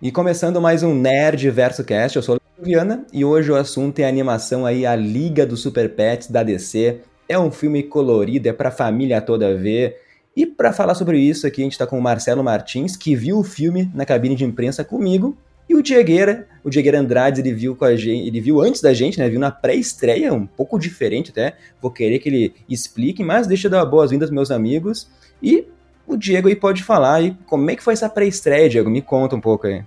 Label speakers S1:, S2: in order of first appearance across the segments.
S1: E começando mais um Nerd Verso Cast, eu sou o Viana e hoje o assunto é a animação aí, a Liga dos Super Pets da DC. É um filme colorido, é pra família toda ver. E para falar sobre isso aqui, a gente tá com o Marcelo Martins, que viu o filme na cabine de imprensa comigo, e o Diegueira, o Diegueira Andrade, ele viu com a gente, ele viu antes da gente, né? Viu na pré-estreia, um pouco diferente até. Vou querer que ele explique, mas deixa eu dar boas-vindas meus amigos. E o Diego aí pode falar aí como é que foi essa pré-estreia, Diego? Me conta um pouco aí.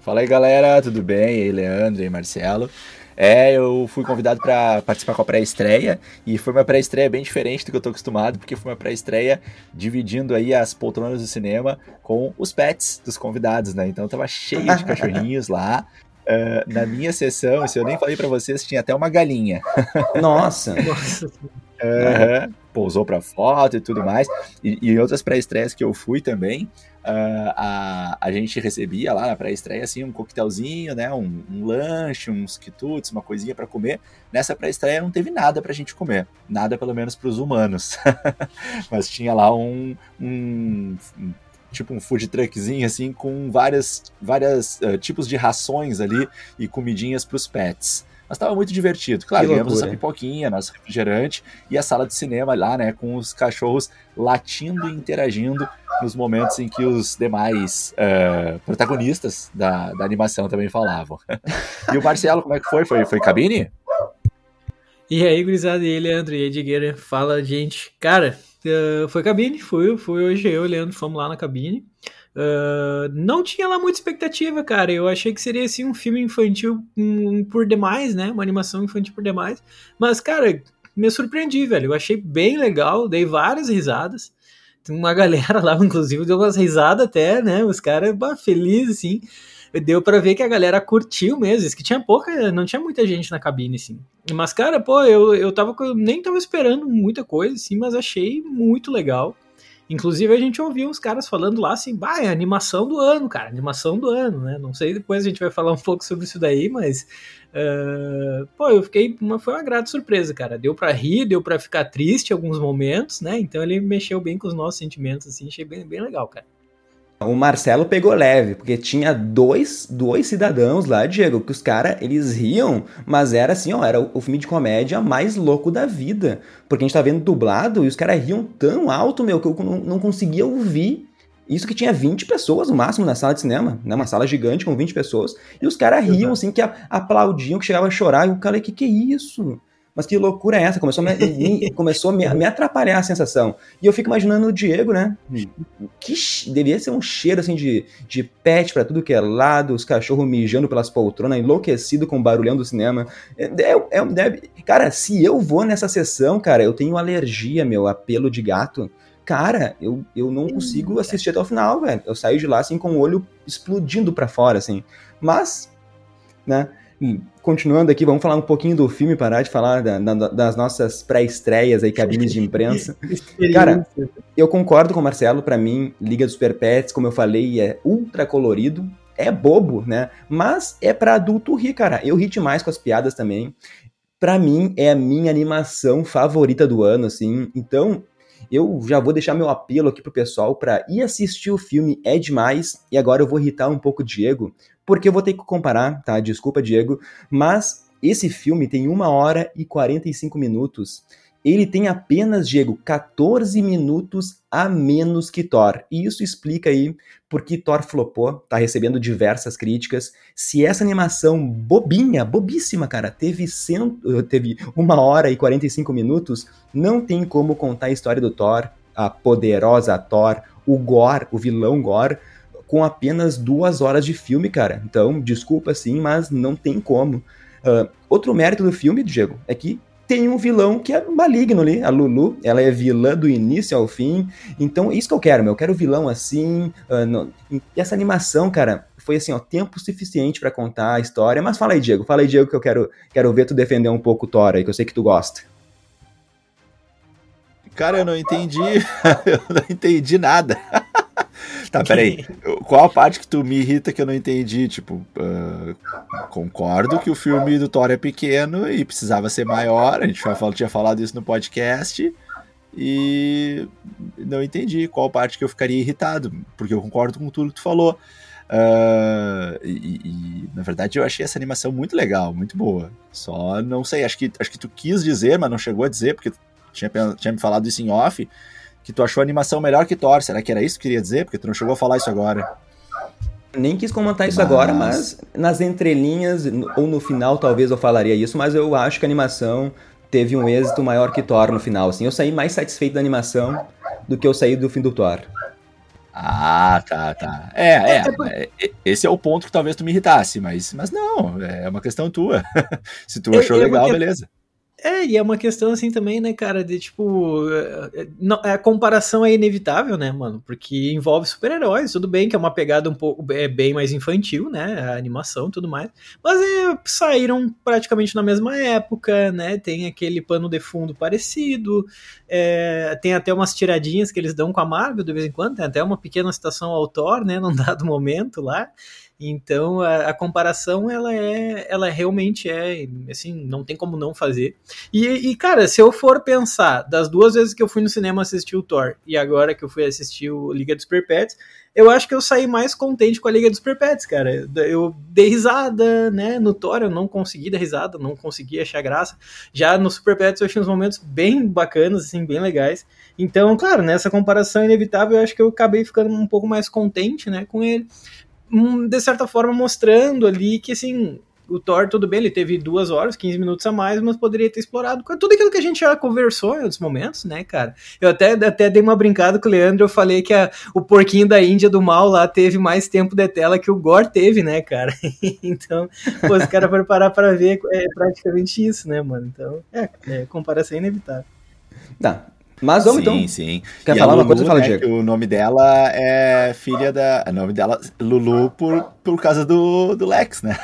S2: Fala aí, galera, tudo bem? E aí, Leandro e Marcelo. É, eu fui convidado para participar com a pré-estreia e foi uma pré-estreia bem diferente do que eu tô acostumado, porque foi uma pré-estreia dividindo aí as poltronas do cinema com os pets dos convidados, né? Então tava cheio de cachorrinhos lá. Uh, na minha sessão, isso eu nem falei para vocês, tinha até uma galinha.
S1: Nossa! Nossa.
S2: Uhum, pousou para foto e tudo mais. E, e outras pré-estreias que eu fui também, uh, a, a gente recebia lá na pré-estreia assim, um coquetelzinho, né, um, um lanche, uns quitutes, uma coisinha para comer. Nessa pré-estreia não teve nada pra gente comer, nada pelo menos para os humanos. Mas tinha lá um, um, um tipo um food truckzinho assim com várias várias uh, tipos de rações ali e comidinhas para os pets. Mas estava muito divertido. Claro, ganhamos essa pipoquinha, nosso refrigerante e a sala de cinema lá, né, com os cachorros latindo e interagindo nos momentos em que os demais uh, protagonistas da, da animação também falavam. e o Marcelo, como é que foi? Foi, foi cabine?
S3: E aí, gurizada, e aí, Leandro, e aí, Digueira, fala, gente. Cara, uh, foi cabine, fui, fui hoje eu e o Leandro, fomos lá na cabine. Uh, não tinha lá muita expectativa, cara. Eu achei que seria assim um filme infantil um, por demais, né? Uma animação infantil por demais. Mas, cara, me surpreendi, velho. Eu achei bem legal, dei várias risadas. Uma galera lá, inclusive, deu umas risadas até, né? Os caras felizes, assim deu para ver que a galera curtiu mesmo, que tinha pouca, não tinha muita gente na cabine, assim. Mas, cara, pô, eu, eu tava, nem tava esperando muita coisa, assim, mas achei muito legal. Inclusive a gente ouviu uns caras falando lá assim, bah, é animação do ano, cara, animação do ano, né? Não sei, depois a gente vai falar um pouco sobre isso daí, mas uh, pô, eu fiquei, uma, foi uma grata surpresa, cara. Deu para rir, deu para ficar triste em alguns momentos, né? Então ele mexeu bem com os nossos sentimentos, assim, achei bem, bem legal, cara.
S1: O Marcelo pegou leve, porque tinha dois, dois cidadãos lá, Diego, que os caras, eles riam, mas era assim, ó, era o, filme de comédia mais louco da vida. Porque a gente tá vendo dublado e os caras riam tão alto, meu, que eu não, não conseguia ouvir. Isso que tinha 20 pessoas no máximo na sala de cinema, né? Uma sala gigante com 20 pessoas. E os caras riam, assim, que aplaudiam, que chegavam a chorar. E o cara, que que é isso? Mas que loucura é essa? Começou a me, me começou a me, me, atrapalhar a sensação. E eu fico imaginando o Diego, né? Que devia ser um cheiro assim de, de pet para tudo que é lado, os cachorros mijando pelas poltronas, enlouquecido com o barulhão do cinema. É, é, é, deve, cara, se eu vou nessa sessão, cara, eu tenho alergia, meu, a pelo de gato. Cara, eu, eu não consigo assistir até o final, velho. Eu saio de lá assim com o olho explodindo para fora, assim. Mas, né? Continuando aqui, vamos falar um pouquinho do filme, parar de falar da, da, das nossas pré-estreias aí, cabines de imprensa. Cara, eu concordo com o Marcelo, para mim, Liga dos Pets, como eu falei, é ultra colorido, é bobo, né? Mas é para adulto rir, cara. Eu ri demais com as piadas também. Para mim, é a minha animação favorita do ano, assim. Então, eu já vou deixar meu apelo aqui pro pessoal para ir assistir o filme, é demais. E agora eu vou irritar um pouco o Diego, porque eu vou ter que comparar, tá? Desculpa, Diego, mas esse filme tem 1 hora e 45 minutos. Ele tem apenas, Diego, 14 minutos a menos que Thor. E isso explica aí por que Thor flopou, tá recebendo diversas críticas. Se essa animação bobinha, bobíssima, cara, teve, cento, teve 1 hora e 45 minutos, não tem como contar a história do Thor, a poderosa Thor, o Gore, o vilão Gore, com apenas duas horas de filme, cara. Então, desculpa sim, mas não tem como. Uh, outro mérito do filme, Diego, é que tem um vilão que é maligno ali, a Lulu, ela é vilã do início ao fim, então isso que eu quero, meu, eu quero vilão assim, uh, e essa animação, cara, foi assim, ó, tempo suficiente para contar a história, mas fala aí, Diego, fala aí, Diego, que eu quero, quero ver tu defender um pouco o Thor aí, que eu sei que tu gosta.
S2: Cara, eu não entendi, eu não entendi nada. Tá, peraí. Qual a parte que tu me irrita que eu não entendi? Tipo, uh, concordo que o filme do Thor é pequeno e precisava ser maior. A gente já falou, tinha falado isso no podcast. E não entendi qual parte que eu ficaria irritado, porque eu concordo com tudo que tu falou. Uh, e, e, na verdade eu achei essa animação muito legal, muito boa. Só não sei, acho que, acho que tu quis dizer, mas não chegou a dizer, porque tinha, tinha me falado isso em off, que tu achou a animação melhor que Thor. Será que era isso que queria dizer? Porque tu não chegou a falar isso agora.
S1: Nem quis comentar isso mas... agora, mas nas entrelinhas, ou no final talvez eu falaria isso, mas eu acho que a animação teve um êxito maior que Thor no final. Assim, eu saí mais satisfeito da animação do que eu saí do fim do Thor.
S2: Ah, tá, tá. É, é, é, é, esse é o ponto que talvez tu me irritasse, mas, mas não, é uma questão tua. Se tu achou legal, beleza.
S3: É, e é uma questão assim também, né, cara, de tipo. É, é, não, a comparação é inevitável, né, mano? Porque envolve super-heróis, tudo bem que é uma pegada um pouco. É bem mais infantil, né? A animação tudo mais. Mas é, saíram praticamente na mesma época, né? Tem aquele pano de fundo parecido. É, tem até umas tiradinhas que eles dão com a Marvel de vez em quando, tem até uma pequena citação ao Thor, né? Num dado momento lá. Então a, a, comparação ela é, ela realmente é assim, não tem como não fazer. E, e, cara, se eu for pensar das duas vezes que eu fui no cinema assistir o Thor e agora que eu fui assistir o Liga dos Perpétuos, eu acho que eu saí mais contente com a Liga dos Perpétuos, cara. Eu dei risada, né? No Thor eu não consegui dar risada, não consegui achar graça. Já no Super Pets eu achei uns momentos bem bacanas, assim, bem legais. Então, claro, nessa comparação inevitável, eu acho que eu acabei ficando um pouco mais contente, né, com ele de certa forma mostrando ali que assim o Thor, tudo bem, ele teve duas horas, 15 minutos a mais, mas poderia ter explorado tudo aquilo que a gente já conversou em outros momentos, né, cara? Eu até, até dei uma brincada com o Leandro, eu falei que a, o porquinho da Índia do mal lá teve mais tempo de tela que o Gore teve, né, cara? então, pô, os caras foram parar pra ver, é praticamente isso, né, mano? Então, é, é comparação inevitável.
S1: Tá, mas vamos
S2: sim,
S1: então.
S2: Sim, sim.
S1: Quer e falar Lulu, uma coisa? Fala,
S2: né, Diego. o nome dela é filha da. O nome dela, Lulu, por, por causa do, do Lex, né?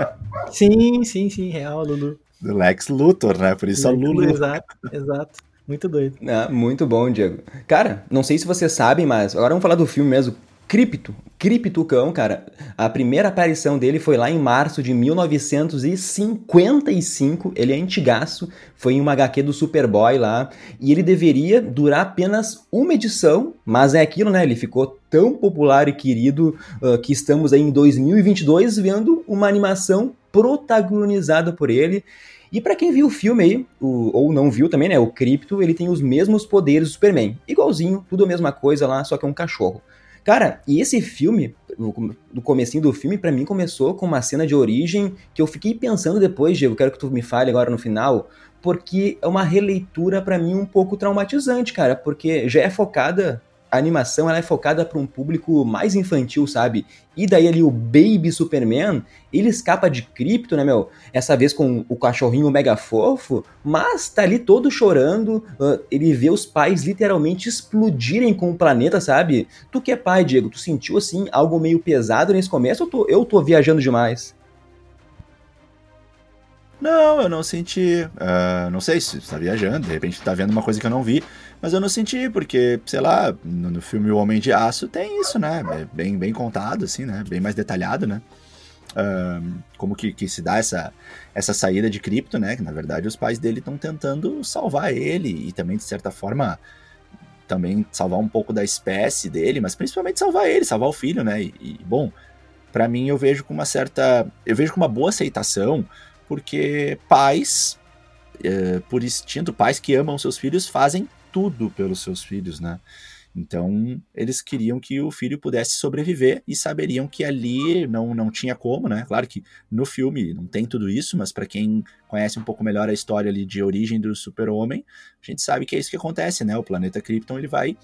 S3: sim, sim, sim, real, Lulu.
S2: Do Lex Luthor, né? Por isso Lex, a Lulu.
S3: Exato, exato. Muito doido.
S1: Ah, muito bom, Diego. Cara, não sei se vocês sabem, mas agora vamos falar do filme mesmo. Cripto, Criptucão, cara, a primeira aparição dele foi lá em março de 1955, ele é antigaço, foi em uma HQ do Superboy lá, e ele deveria durar apenas uma edição, mas é aquilo, né, ele ficou tão popular e querido uh, que estamos aí em 2022 vendo uma animação protagonizada por ele, e para quem viu o filme aí, o, ou não viu também, né, o Cripto, ele tem os mesmos poderes do Superman, igualzinho, tudo a mesma coisa lá, só que é um cachorro. Cara, e esse filme, no comecinho do filme, para mim começou com uma cena de origem que eu fiquei pensando depois, Diego, quero que tu me fale agora no final, porque é uma releitura para mim um pouco traumatizante, cara, porque já é focada a animação ela é focada para um público mais infantil, sabe? E daí ali o Baby Superman, ele escapa de cripto, né, meu? Essa vez com o cachorrinho mega fofo, mas tá ali todo chorando, uh, ele vê os pais literalmente explodirem com o planeta, sabe? Tu que é pai, Diego, tu sentiu assim algo meio pesado nesse começo ou tô, eu tô viajando demais?
S2: Não, eu não senti. Uh, não sei se está viajando, de repente está vendo uma coisa que eu não vi, mas eu não senti, porque, sei lá, no, no, filme O Homem de Aço tem isso, né? É bem, bem contado, assim, né? Bem mais detalhado, né? Como que, que, se dá essa, essa saída de cripto, né? Que na verdade os pais dele estão tentando salvar ele e também, de certa forma, também salvar um pouco da espécie dele, mas principalmente salvar ele, salvar o filho, né? E, e bom, para mim eu vejo com uma certa. Eu vejo com uma boa aceitação porque pais, é, por instinto, pais que amam seus filhos fazem tudo pelos seus filhos, né? Então, eles queriam que o filho pudesse sobreviver e saberiam que ali não, não tinha como, né? Claro que no filme não tem tudo isso, mas para quem conhece um pouco melhor a história ali de origem do super-homem, a gente sabe que é isso que acontece, né? O planeta Krypton ele vai,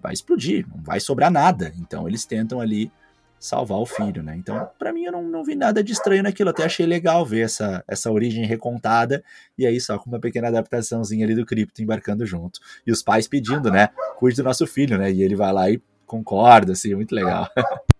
S2: vai explodir, não vai sobrar nada. Então, eles tentam ali salvar o filho, né? Então, para mim, eu não, não vi nada de estranho naquilo. Até achei legal ver essa, essa origem recontada. E aí, só com uma pequena adaptaçãozinha ali do Cripto embarcando junto. E os pais pedindo, né? Cuide do nosso filho, né? E ele vai lá e concorda, assim, muito legal.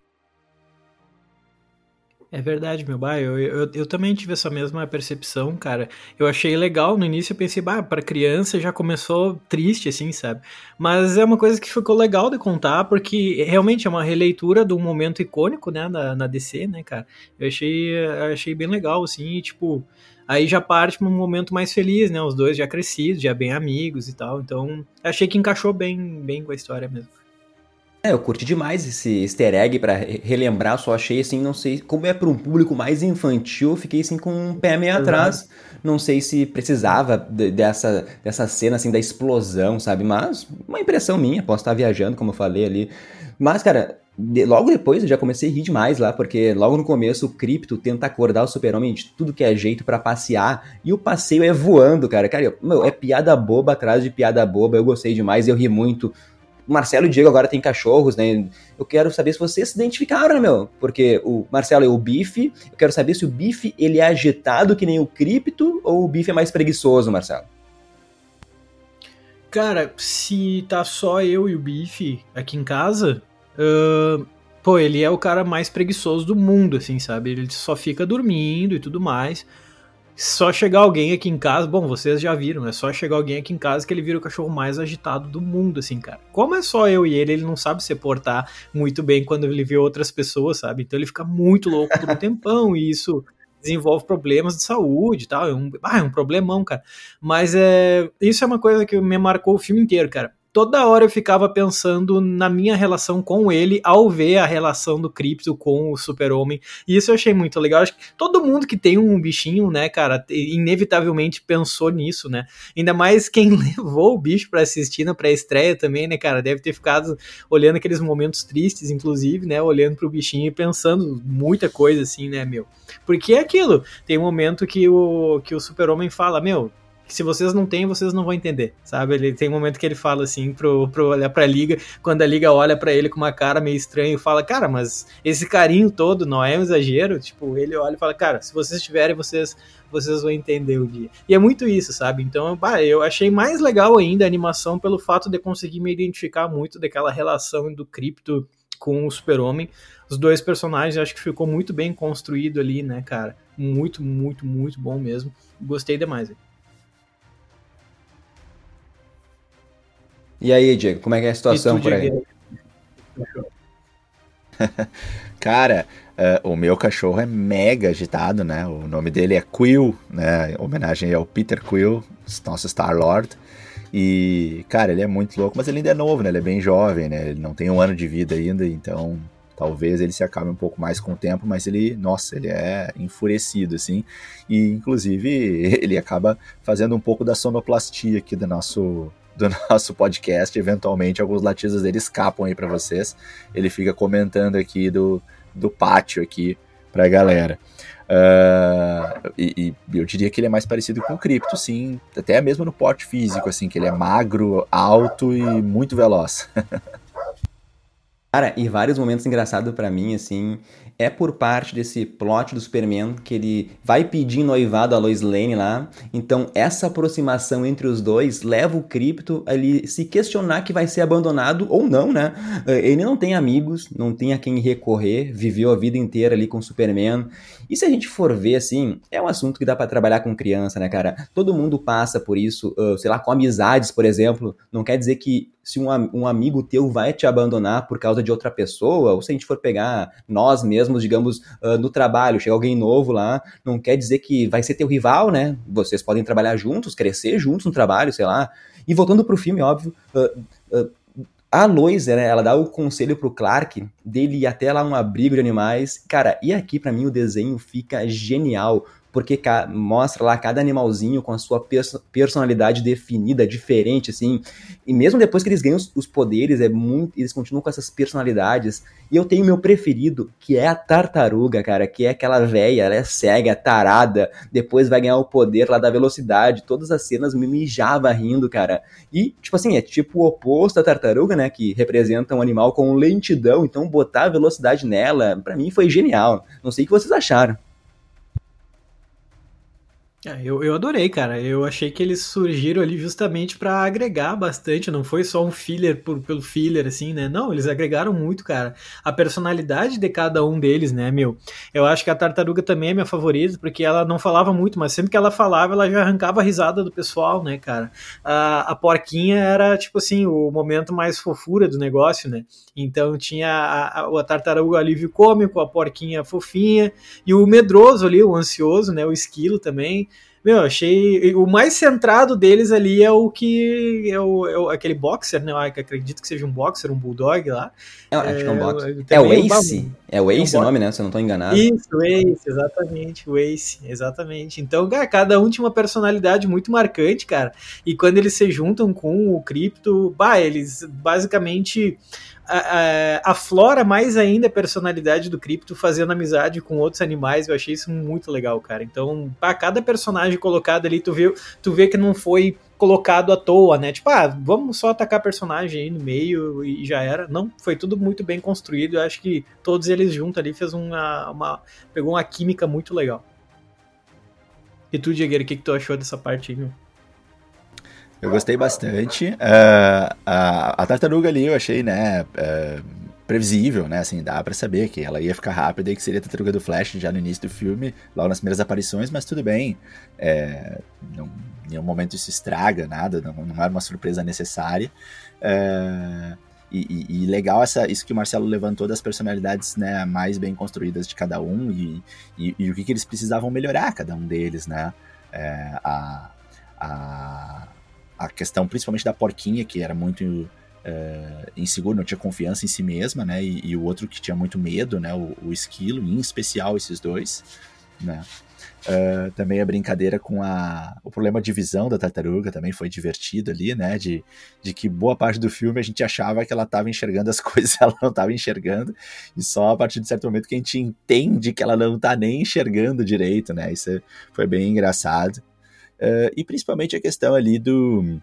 S3: É verdade, meu bai. Eu, eu, eu, também tive essa mesma percepção, cara. Eu achei legal no início, eu pensei, bah, pra criança já começou triste, assim, sabe? Mas é uma coisa que ficou legal de contar, porque realmente é uma releitura de um momento icônico, né, na, na DC, né, cara? Eu achei, achei bem legal, assim, e, tipo. Aí já parte para um momento mais feliz, né? Os dois já crescidos, já bem amigos e tal. Então, achei que encaixou bem, bem com a história mesmo.
S1: É, eu curti demais esse easter egg pra relembrar, só achei assim, não sei, como é para um público mais infantil, fiquei assim com um pé meio atrás. Não sei se precisava de, dessa, dessa cena assim da explosão, sabe? Mas uma impressão minha, posso estar viajando, como eu falei ali. Mas, cara, de, logo depois eu já comecei a rir demais lá, porque logo no começo o Crypto tenta acordar o super-homem de tudo que é jeito para passear, e o passeio é voando, cara. Cara, meu, é piada boba atrás de piada boba, eu gostei demais, eu ri muito. Marcelo e o Diego agora tem cachorros, né? Eu quero saber se vocês se identificaram, né, meu? Porque o Marcelo é o Bife. Eu quero saber se o Bife ele é agitado que nem o Cripto ou o Bife é mais preguiçoso, Marcelo.
S3: Cara, se tá só eu e o Bife aqui em casa, uh, pô, ele é o cara mais preguiçoso do mundo, assim, sabe? Ele só fica dormindo e tudo mais só chegar alguém aqui em casa, bom, vocês já viram, é só chegar alguém aqui em casa que ele vira o cachorro mais agitado do mundo, assim, cara. Como é só eu e ele, ele não sabe se portar muito bem quando ele vê outras pessoas, sabe? Então ele fica muito louco por um tempão e isso desenvolve problemas de saúde e tal. É um, ah, é um problemão, cara. Mas é, isso é uma coisa que me marcou o filme inteiro, cara toda hora eu ficava pensando na minha relação com ele ao ver a relação do Crypto com o Super-Homem. E isso eu achei muito legal. Acho que todo mundo que tem um bichinho, né, cara, inevitavelmente pensou nisso, né? Ainda mais quem levou o bicho para assistir na pré-estreia também, né, cara? Deve ter ficado olhando aqueles momentos tristes, inclusive, né? Olhando pro bichinho e pensando muita coisa assim, né, meu? Porque é aquilo. Tem um momento que o, que o Super-Homem fala, meu, que se vocês não têm, vocês não vão entender, sabe? Ele tem um momento que ele fala assim pro, pro olhar pra liga, quando a liga olha para ele com uma cara meio estranha e fala, cara, mas esse carinho todo não é um exagero? Tipo, ele olha e fala, cara, se vocês tiverem, vocês vocês vão entender o dia. E é muito isso, sabe? Então, bah, eu achei mais legal ainda a animação pelo fato de conseguir me identificar muito daquela relação do Crypto com o Super-Homem. Os dois personagens acho que ficou muito bem construído ali, né, cara? Muito, muito, muito bom mesmo. Gostei demais.
S1: E aí, Diego, como é que é a situação por aí?
S2: Cara, uh, o meu cachorro é mega agitado, né? O nome dele é Quill, né? Em homenagem ao Peter Quill, nosso Star-Lord. E, cara, ele é muito louco, mas ele ainda é novo, né? Ele é bem jovem, né? Ele não tem um ano de vida ainda, então talvez ele se acabe um pouco mais com o tempo, mas ele, nossa, ele é enfurecido, assim. E, inclusive, ele acaba fazendo um pouco da sonoplastia aqui do nosso do nosso podcast. Eventualmente, alguns latidos dele escapam aí para vocês. Ele fica comentando aqui do, do pátio aqui pra galera. Uh, e, e, eu diria que ele é mais parecido com o Crypto, sim. Até mesmo no porte físico, assim, que ele é magro, alto e muito veloz.
S1: Cara, e vários momentos engraçados para mim, assim, é por parte desse plot do Superman que ele vai pedir noivado a Lois Lane lá. Então, essa aproximação entre os dois leva o Krypto a ele se questionar que vai ser abandonado ou não, né? Eh, ele não tem amigos, não tem a quem recorrer, viveu a vida inteira ali com o Superman. E se a gente for ver, assim, é um assunto que dá para trabalhar com criança, né, cara? Todo mundo passa por isso, uh, sei lá, com amizades, por exemplo. Não quer dizer que se um, um amigo teu vai te abandonar por causa de outra pessoa, ou se a gente for pegar nós mesmos, digamos, uh, no trabalho, chega alguém novo lá, não quer dizer que vai ser teu rival, né? Vocês podem trabalhar juntos, crescer juntos no trabalho, sei lá. E voltando pro filme, óbvio, uh, uh, a Lois, né, ela dá o conselho pro Clark dele ir até lá um abrigo de animais. Cara, e aqui para mim o desenho fica genial porque mostra lá cada animalzinho com a sua personalidade definida, diferente, assim. E mesmo depois que eles ganham os, poderes, é muito, eles continuam com essas personalidades. E eu tenho meu preferido, que é a tartaruga, cara, que é aquela velha, ela é cega, tarada, depois vai ganhar o poder lá da velocidade. Todas as cenas me mijava rindo, cara. E, tipo assim, é tipo o oposto da tartaruga, né, que representa um animal com lentidão, então botar a velocidade nela, para mim foi genial. Não sei o que vocês acharam.
S3: É, eu, eu adorei, cara. Eu achei que eles surgiram ali justamente para agregar bastante. Não foi só um filler por, pelo filler, assim, né? Não, eles agregaram muito, cara. A personalidade de cada um deles, né, meu? Eu acho que a tartaruga também é minha favorita, porque ela não falava muito, mas sempre que ela falava, ela já arrancava a risada do pessoal, né, cara? A, a porquinha era, tipo assim, o momento mais fofura do negócio, né? Então tinha a, a, a tartaruga alívio cômico, a porquinha fofinha, e o medroso ali, o ansioso, né? O esquilo também. Meu, achei. O mais centrado deles ali é o que. É, o, é o, aquele boxer, né? Eu acredito que seja um boxer, um bulldog lá.
S1: É, acho que é um é, boxer. É o Ace? É o Ace o nome, né? Se eu não tô enganado.
S3: Isso, o Ace, exatamente. O Ace, exatamente. Então, cara, cada um tinha uma personalidade muito marcante, cara. E quando eles se juntam com o Crypto, bah, eles basicamente aflora mais ainda a personalidade do Crypto fazendo amizade com outros animais. Eu achei isso muito legal, cara. Então, para cada personagem colocado ali, tu vê, tu vê que não foi colocado à toa, né? Tipo, ah, vamos só atacar personagem aí no meio e já era. Não, foi tudo muito bem construído. Eu acho que todos eles juntos ali fez uma, uma pegou uma química muito legal. E tu, Diego, o que, que tu achou dessa parte aí, meu?
S2: Eu gostei bastante. Uh, a, a, tartaruga ali eu achei, né, uh, previsível, né, assim, dá para saber que ela ia ficar rápida e que seria a tartaruga do Flash já no início do filme, logo nas primeiras aparições, mas tudo bem. É, não, em nenhum momento isso estraga nada, não, não era uma surpresa necessária. Uh, e, e, e, legal essa, isso que o Marcelo levantou das personalidades né, mais bem construídas de cada um e, e, e o que, que eles precisavam melhorar, cada um deles, né? É, a, a, a questão principalmente da porquinha, que era muito é, inseguro, não tinha confiança em si mesma, né? E, e, o outro que tinha muito medo, né? O, o esquilo, em especial esses dois, né? Uh, também a brincadeira com a, o problema de visão da tartaruga também foi divertido ali, né? De, de que boa parte do filme a gente achava que ela estava enxergando as coisas, ela não estava enxergando, e só a partir de certo momento que a gente entende que ela não está nem enxergando direito, né? Isso foi bem engraçado. Uh, e principalmente a questão ali do,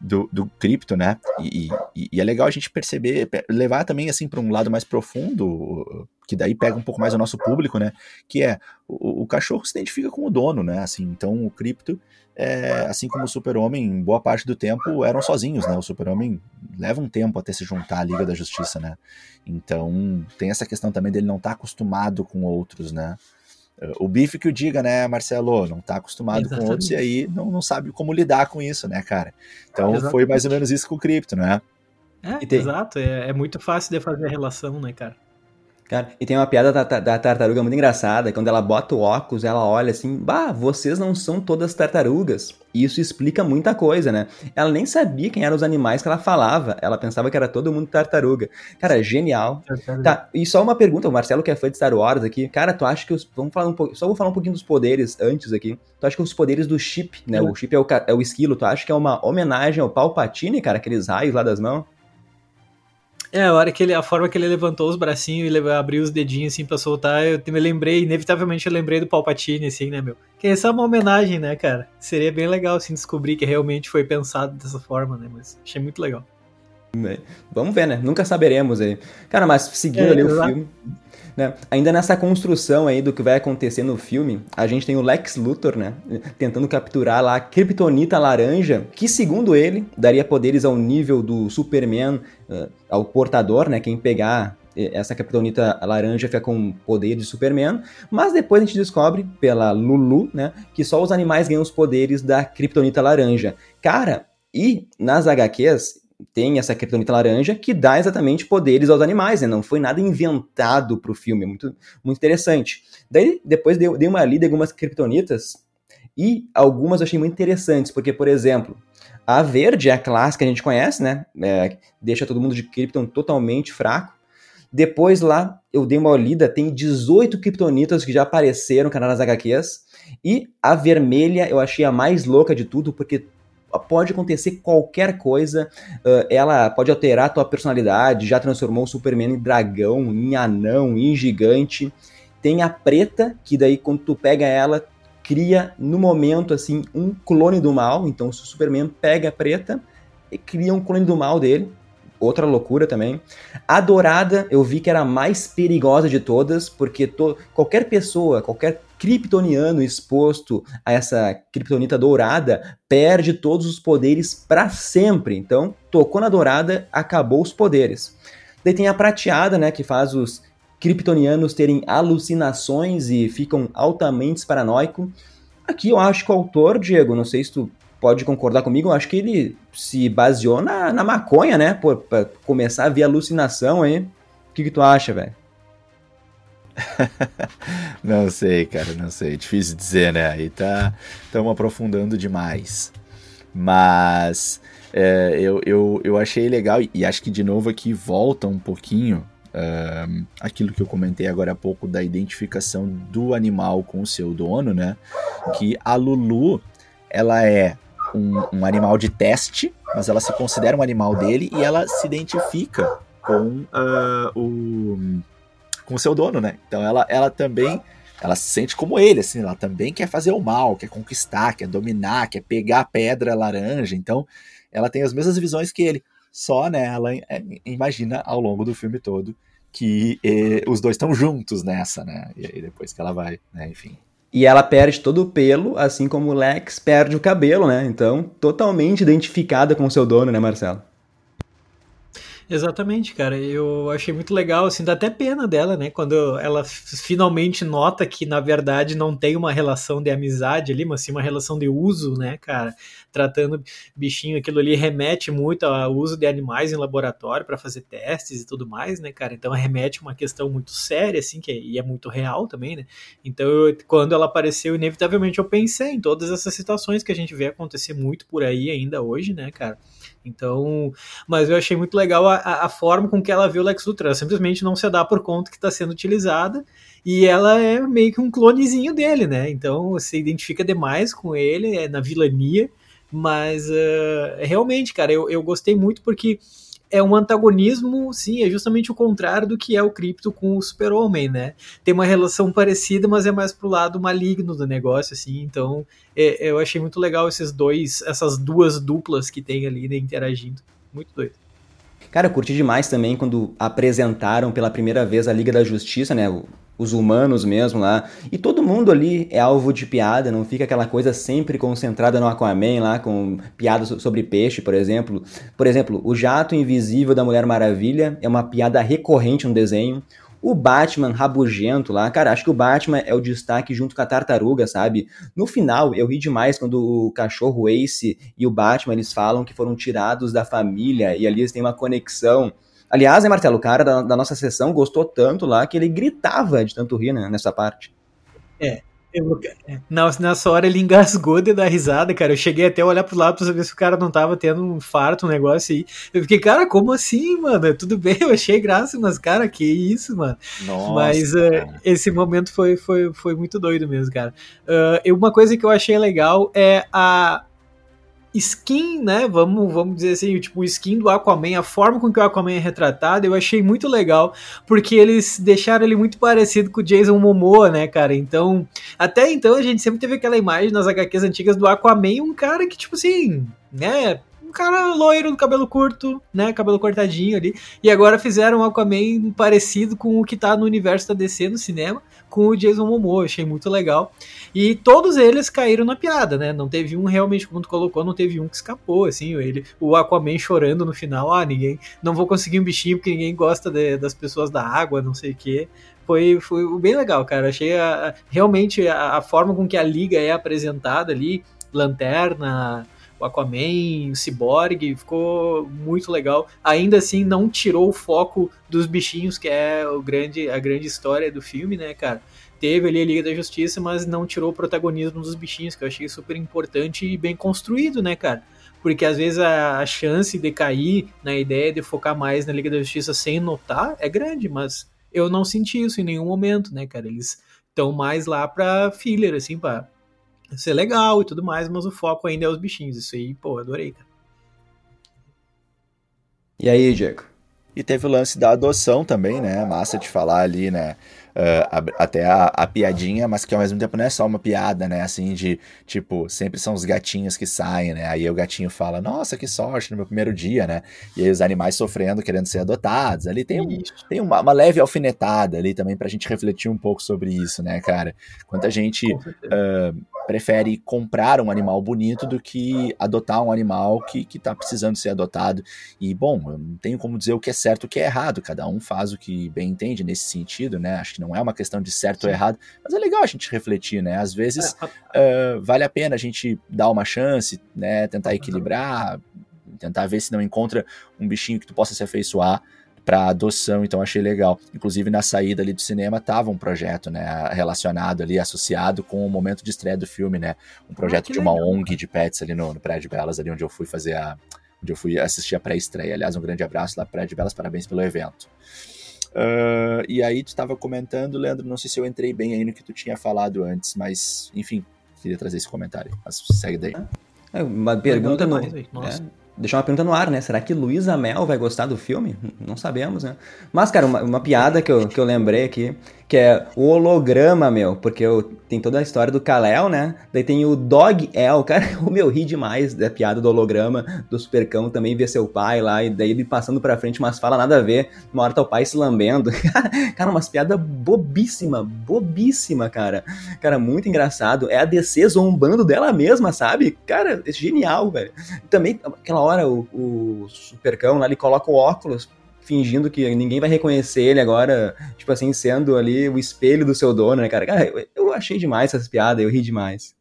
S2: do, do cripto, né? E, e, e, é legal a gente perceber, levar também assim para um lado mais profundo, que daí pega um pouco mais o nosso público, né? Que é o, o cachorro se identifica com o dono, né? Assim, então o cripto, é, assim como o Super-Homem, boa parte do tempo eram sozinhos, né? O Super-Homem leva um tempo até se juntar à Liga da Justiça, né? Então tem essa questão também dele não estar tá acostumado com outros, né? O bife que o diga, né, Marcelo? Não tá acostumado Exatamente. com outros e aí não, não sabe como lidar com isso, né, cara? Então Exatamente. foi mais ou menos isso com o cripto, né?
S3: É, tem... exato. É, é, muito fácil de fazer a relação, né, cara?
S1: Cara, e tem uma piada da, da, tartaruga muito engraçada, quando ela bota o óculos, ela olha assim, bah, vocês não são todas tartarugas. E isso explica muita coisa, né? Ela nem sabia quem eram os animais que ela falava, ela pensava que era todo mundo tartaruga. Cara, genial. Tá, e só uma pergunta, o Marcelo que é fã de Star Wars aqui, cara, tu acha que os... Vamos falar um pouco, só vou falar um pouquinho dos poderes antes aqui. Tu acha que os poderes do Chip, né, é. o Chip é o, é o esquilo, tu acha que é uma homenagem ao Palpatine, cara, aqueles raios lá das mãos?
S3: É, a hora que ele, a forma que ele levantou os bracinhos e abriu os dedinhos assim pra soltar, eu me lembrei, inevitavelmente eu lembrei do Palpatine, assim, né, meu? Que essa é uma homenagem, né, cara? Seria bem legal, assim, descobrir que realmente foi pensado dessa forma, né? Mas achei muito legal.
S1: Vamos ver, né? Nunca saberemos aí. Cara, mas seguindo é, ali o filme. Né? Ainda nessa construção aí do que vai acontecer no filme, a gente tem o Lex Luthor, né? Tentando capturar lá a Kryptonita Laranja, que segundo ele, daria poderes ao nível do Superman, uh, ao portador, né? Quem pegar eh, essa Kryptonita Laranja fica com poder de Superman, mas depois a gente descobre, pela Lulu, né? Que só os animais ganham os poderes da Kryptonita Laranja. Cara, e nas HQs, tem essa criptonita laranja que dá exatamente poderes aos animais, né? Não foi nada inventado pro filme, é muito, muito interessante. Daí, depois dei, dei uma lida em algumas criptonitas e algumas eu achei muito interessantes, porque, por exemplo, a verde é a classe que a gente conhece, né? É, deixa todo mundo de Krypton totalmente fraco. Depois lá, eu dei uma lida, tem 18 criptonitas que já apareceram no canal das HQs. E a vermelha eu achei a mais louca de tudo, porque pode acontecer qualquer coisa, uh, ela pode alterar a tua personalidade, já transformou o Superman em dragão, em anão, em gigante. Tem a preta, que daí quando tu pega ela, cria no momento assim um clone do mal, então se o Superman pega a preta, e cria um clone do mal dele, outra loucura também. A dourada, eu vi que era a mais perigosa de todas, porque to qualquer pessoa, qualquer kryptoniano exposto a essa kryptonita dourada perde todos os poderes para sempre. Então, tocou na dourada, acabou os poderes. Daí tem a prateada, né, que faz os kryptonianos terem alucinações e ficam altamente paranoicos. Aqui eu acho que o autor, Diego, não sei se tu pode concordar comigo, eu acho que ele se baseou na, na maconha, né? Pô, pra começar a ver alucinação aí. O que, que tu acha, velho?
S2: não sei, cara, não sei. Difícil dizer, né? Aí tá. Estamos aprofundando demais. Mas é, eu, eu, eu achei legal e, acho que de novo aqui volta um pouquinho aquilo que eu comentei agora há pouco da identificação do animal com o seu dono, né? Que a Lulu, ela é um, um animal de teste, mas ela se considera um animal dele e ela se identifica com uh, o com seu dono, né? Então ela, ela também ela se sente como ele, assim, ela também quer fazer o mal, quer conquistar, quer dominar, quer pegar a pedra laranja, então ela tem as mesmas visões que ele. Só, né, ela é, imagina ao longo do filme todo que eh, os dois estão juntos nessa, né? E aí depois que ela vai, né, enfim.
S1: E ela perde todo o pelo, assim como o Lex perde o cabelo, né? Então, totalmente identificada com o seu dono, né, Marcelo?
S3: Exatamente, cara. Eu achei muito legal, assim, dá até pena dela, né? Quando ela finalmente nota que, na verdade, não tem uma relação de amizade ali, mas sim uma relação de uso, né, cara? Tratando bichinho, aquilo ali remete muito ao uso de animais em laboratório para fazer testes e tudo mais, né, cara? Então remete uma questão muito séria, assim, que é, e é muito real também, né? Então, eu, quando ela apareceu, inevitavelmente eu pensei em todas essas situações que a gente vê acontecer muito por aí ainda hoje, né, cara? Então, mas eu achei muito legal a, a forma com que ela viu o Lex Luthor. Ela simplesmente não se dá por conta que está sendo utilizada e ela é meio que um clonezinho dele, né? Então você identifica demais com ele, é na vilania, mas uh, realmente, cara, eu, eu gostei muito porque é um antagonismo, sim, é justamente o contrário do que é o Cripto com o Super-Homem, né? Tem uma relação parecida, mas é mais pro lado maligno do negócio, assim, então é, eu achei muito legal esses dois, essas duas duplas que tem ali, né, interagindo. Muito doido.
S1: Cara, eu curti demais também quando apresentaram pela primeira vez a Liga da Justiça, né? Os humanos mesmo lá. E todo mundo ali é alvo de piada, não fica aquela coisa sempre concentrada no Aquaman lá, com piadas sobre peixe, por exemplo. Por exemplo, o jato invisível da Mulher Maravilha é uma piada recorrente no desenho. O Batman rabugento lá, cara, acho que o Batman é o destaque junto com a tartaruga, sabe? No final, eu ri demais quando o cachorro Ace e o Batman eles falam que foram tirados da família e ali eles têm uma conexão. Aliás, né, Marcelo, o cara da, da nossa sessão gostou tanto lá que ele gritava de tanto rir né, nessa parte.
S3: É, eu, é, nessa hora ele engasgou de dar risada, cara. Eu cheguei até a olhar pro lado pra saber se o cara não tava tendo um farto, um negócio aí. Eu fiquei, cara, como assim, mano? Tudo bem, eu achei graça, mas, cara, que isso, mano. Nossa, mas uh, esse momento foi, foi, foi muito doido mesmo, cara. Uh, uma coisa que eu achei legal é a, skin, né? Vamos, vamos dizer assim, tipo, o skin do Aquaman, a forma com que o Aquaman é retratado, eu achei muito legal, porque eles deixaram ele muito parecido com o Jason Momoa, né, cara? Então, até então a gente sempre teve aquela imagem nas HQs antigas do Aquaman, um cara que, tipo assim, né? Um cara loiro, cabelo curto, né? Cabelo cortadinho ali. E agora fizeram um Aquaman parecido com o que tá no universo da DC no cinema com o Jason Momoa, achei muito legal. E todos eles caíram na piada, né? Não teve um realmente, como tu colocou, não teve um que escapou, assim, ele, o Aquaman chorando no final, ah, ninguém, não vou conseguir um bichinho porque ninguém gosta de, das pessoas da água, não sei o quê. Foi, foi bem legal, cara. Achei a, realmente a, a forma com que a liga é apresentada ali, lanterna, o Aquaman, o Cyborg, ficou muito legal. Ainda assim, não tirou o foco dos bichinhos, que é o grande, a grande história do filme, né, cara? Teve ali a Liga da Justiça, mas não tirou o protagonismo dos bichinhos, que eu achei super importante e bem construído, né, cara? Porque às vezes a, chance de cair na ideia de focar mais na Liga da Justiça sem notar é grande, mas eu não senti isso em nenhum momento, né, cara? Eles estão mais lá pra filler, assim, pra ser legal e tudo mais, mas o foco ainda é os bichinhos. Isso aí, pô, adorei, cara.
S1: E aí, Diego?
S2: E teve o lance da adoção também, né? Massa de falar ali, né? uh, a, até a, a, piadinha, mas que ao mesmo tempo não é só uma piada, né? Assim, de tipo, sempre são os gatinhos que saem, né? Aí o gatinho fala, nossa, que sorte no meu primeiro dia, né? E aí os animais sofrendo, querendo ser adotados. Ali tem, um, tem uma, uma, leve alfinetada ali também pra gente refletir um pouco sobre isso, né, cara? Quanta gente uh, prefere comprar um animal bonito do que adotar um animal que, que tá precisando ser adotado. E, bom, eu não tenho como dizer o que é certo e o que é errado, cada um faz o que bem entende nesse sentido, né? Acho que não é uma questão de certo Sim. ou errado, mas é legal a gente refletir, né? Às vezes é, uh, vale a pena a gente dar uma chance, né? Tentar equilibrar, tentar ver se não encontra um bichinho que tu possa se afeiçoar para adoção, então achei legal. Inclusive na saída ali do cinema tava um projeto, né, relacionado ali, associado com o momento de estreia do filme, né, um projeto ah, de uma legal. ONG de pets ali no, no Prédio Belas, ali onde eu fui fazer a, onde eu fui assistir a pré-estreia. Aliás, um grande abraço lá, Prédio Belas, parabéns pelo evento. Uh, e aí tu estava comentando, Leandro, não sei se eu entrei bem aí no que tu tinha falado antes, mas enfim, queria trazer esse comentário. Mas segue daí.
S1: É, uma pergunta no, é, deixar uma pergunta no ar, né? Será que Luísa Mel vai gostar do filme? Não sabemos, né? Mas, cara, uma, uma piada que eu, que eu lembrei aqui que é o holograma, meu, porque eu, tem toda a história do Kal-El, né? Daí tem o Dog El, cara, o meu ri demais da piada do holograma do Supercão também vê seu pai lá, e daí ele passando pra frente, mas fala nada a ver, uma hora tá o pai se lambendo. cara, umas piadas bobíssima, bobíssima, cara. Cara, muito engraçado. É a DC zombando dela mesma, sabe? Cara, é genial, velho. Também, aquela hora, o, o Supercão lá, ele coloca o óculos fingindo que ninguém vai reconhecer ele agora, tipo assim, sendo ali o espelho do seu dono, né, cara? Cara, eu, eu achei demais essas piadas, eu ri demais.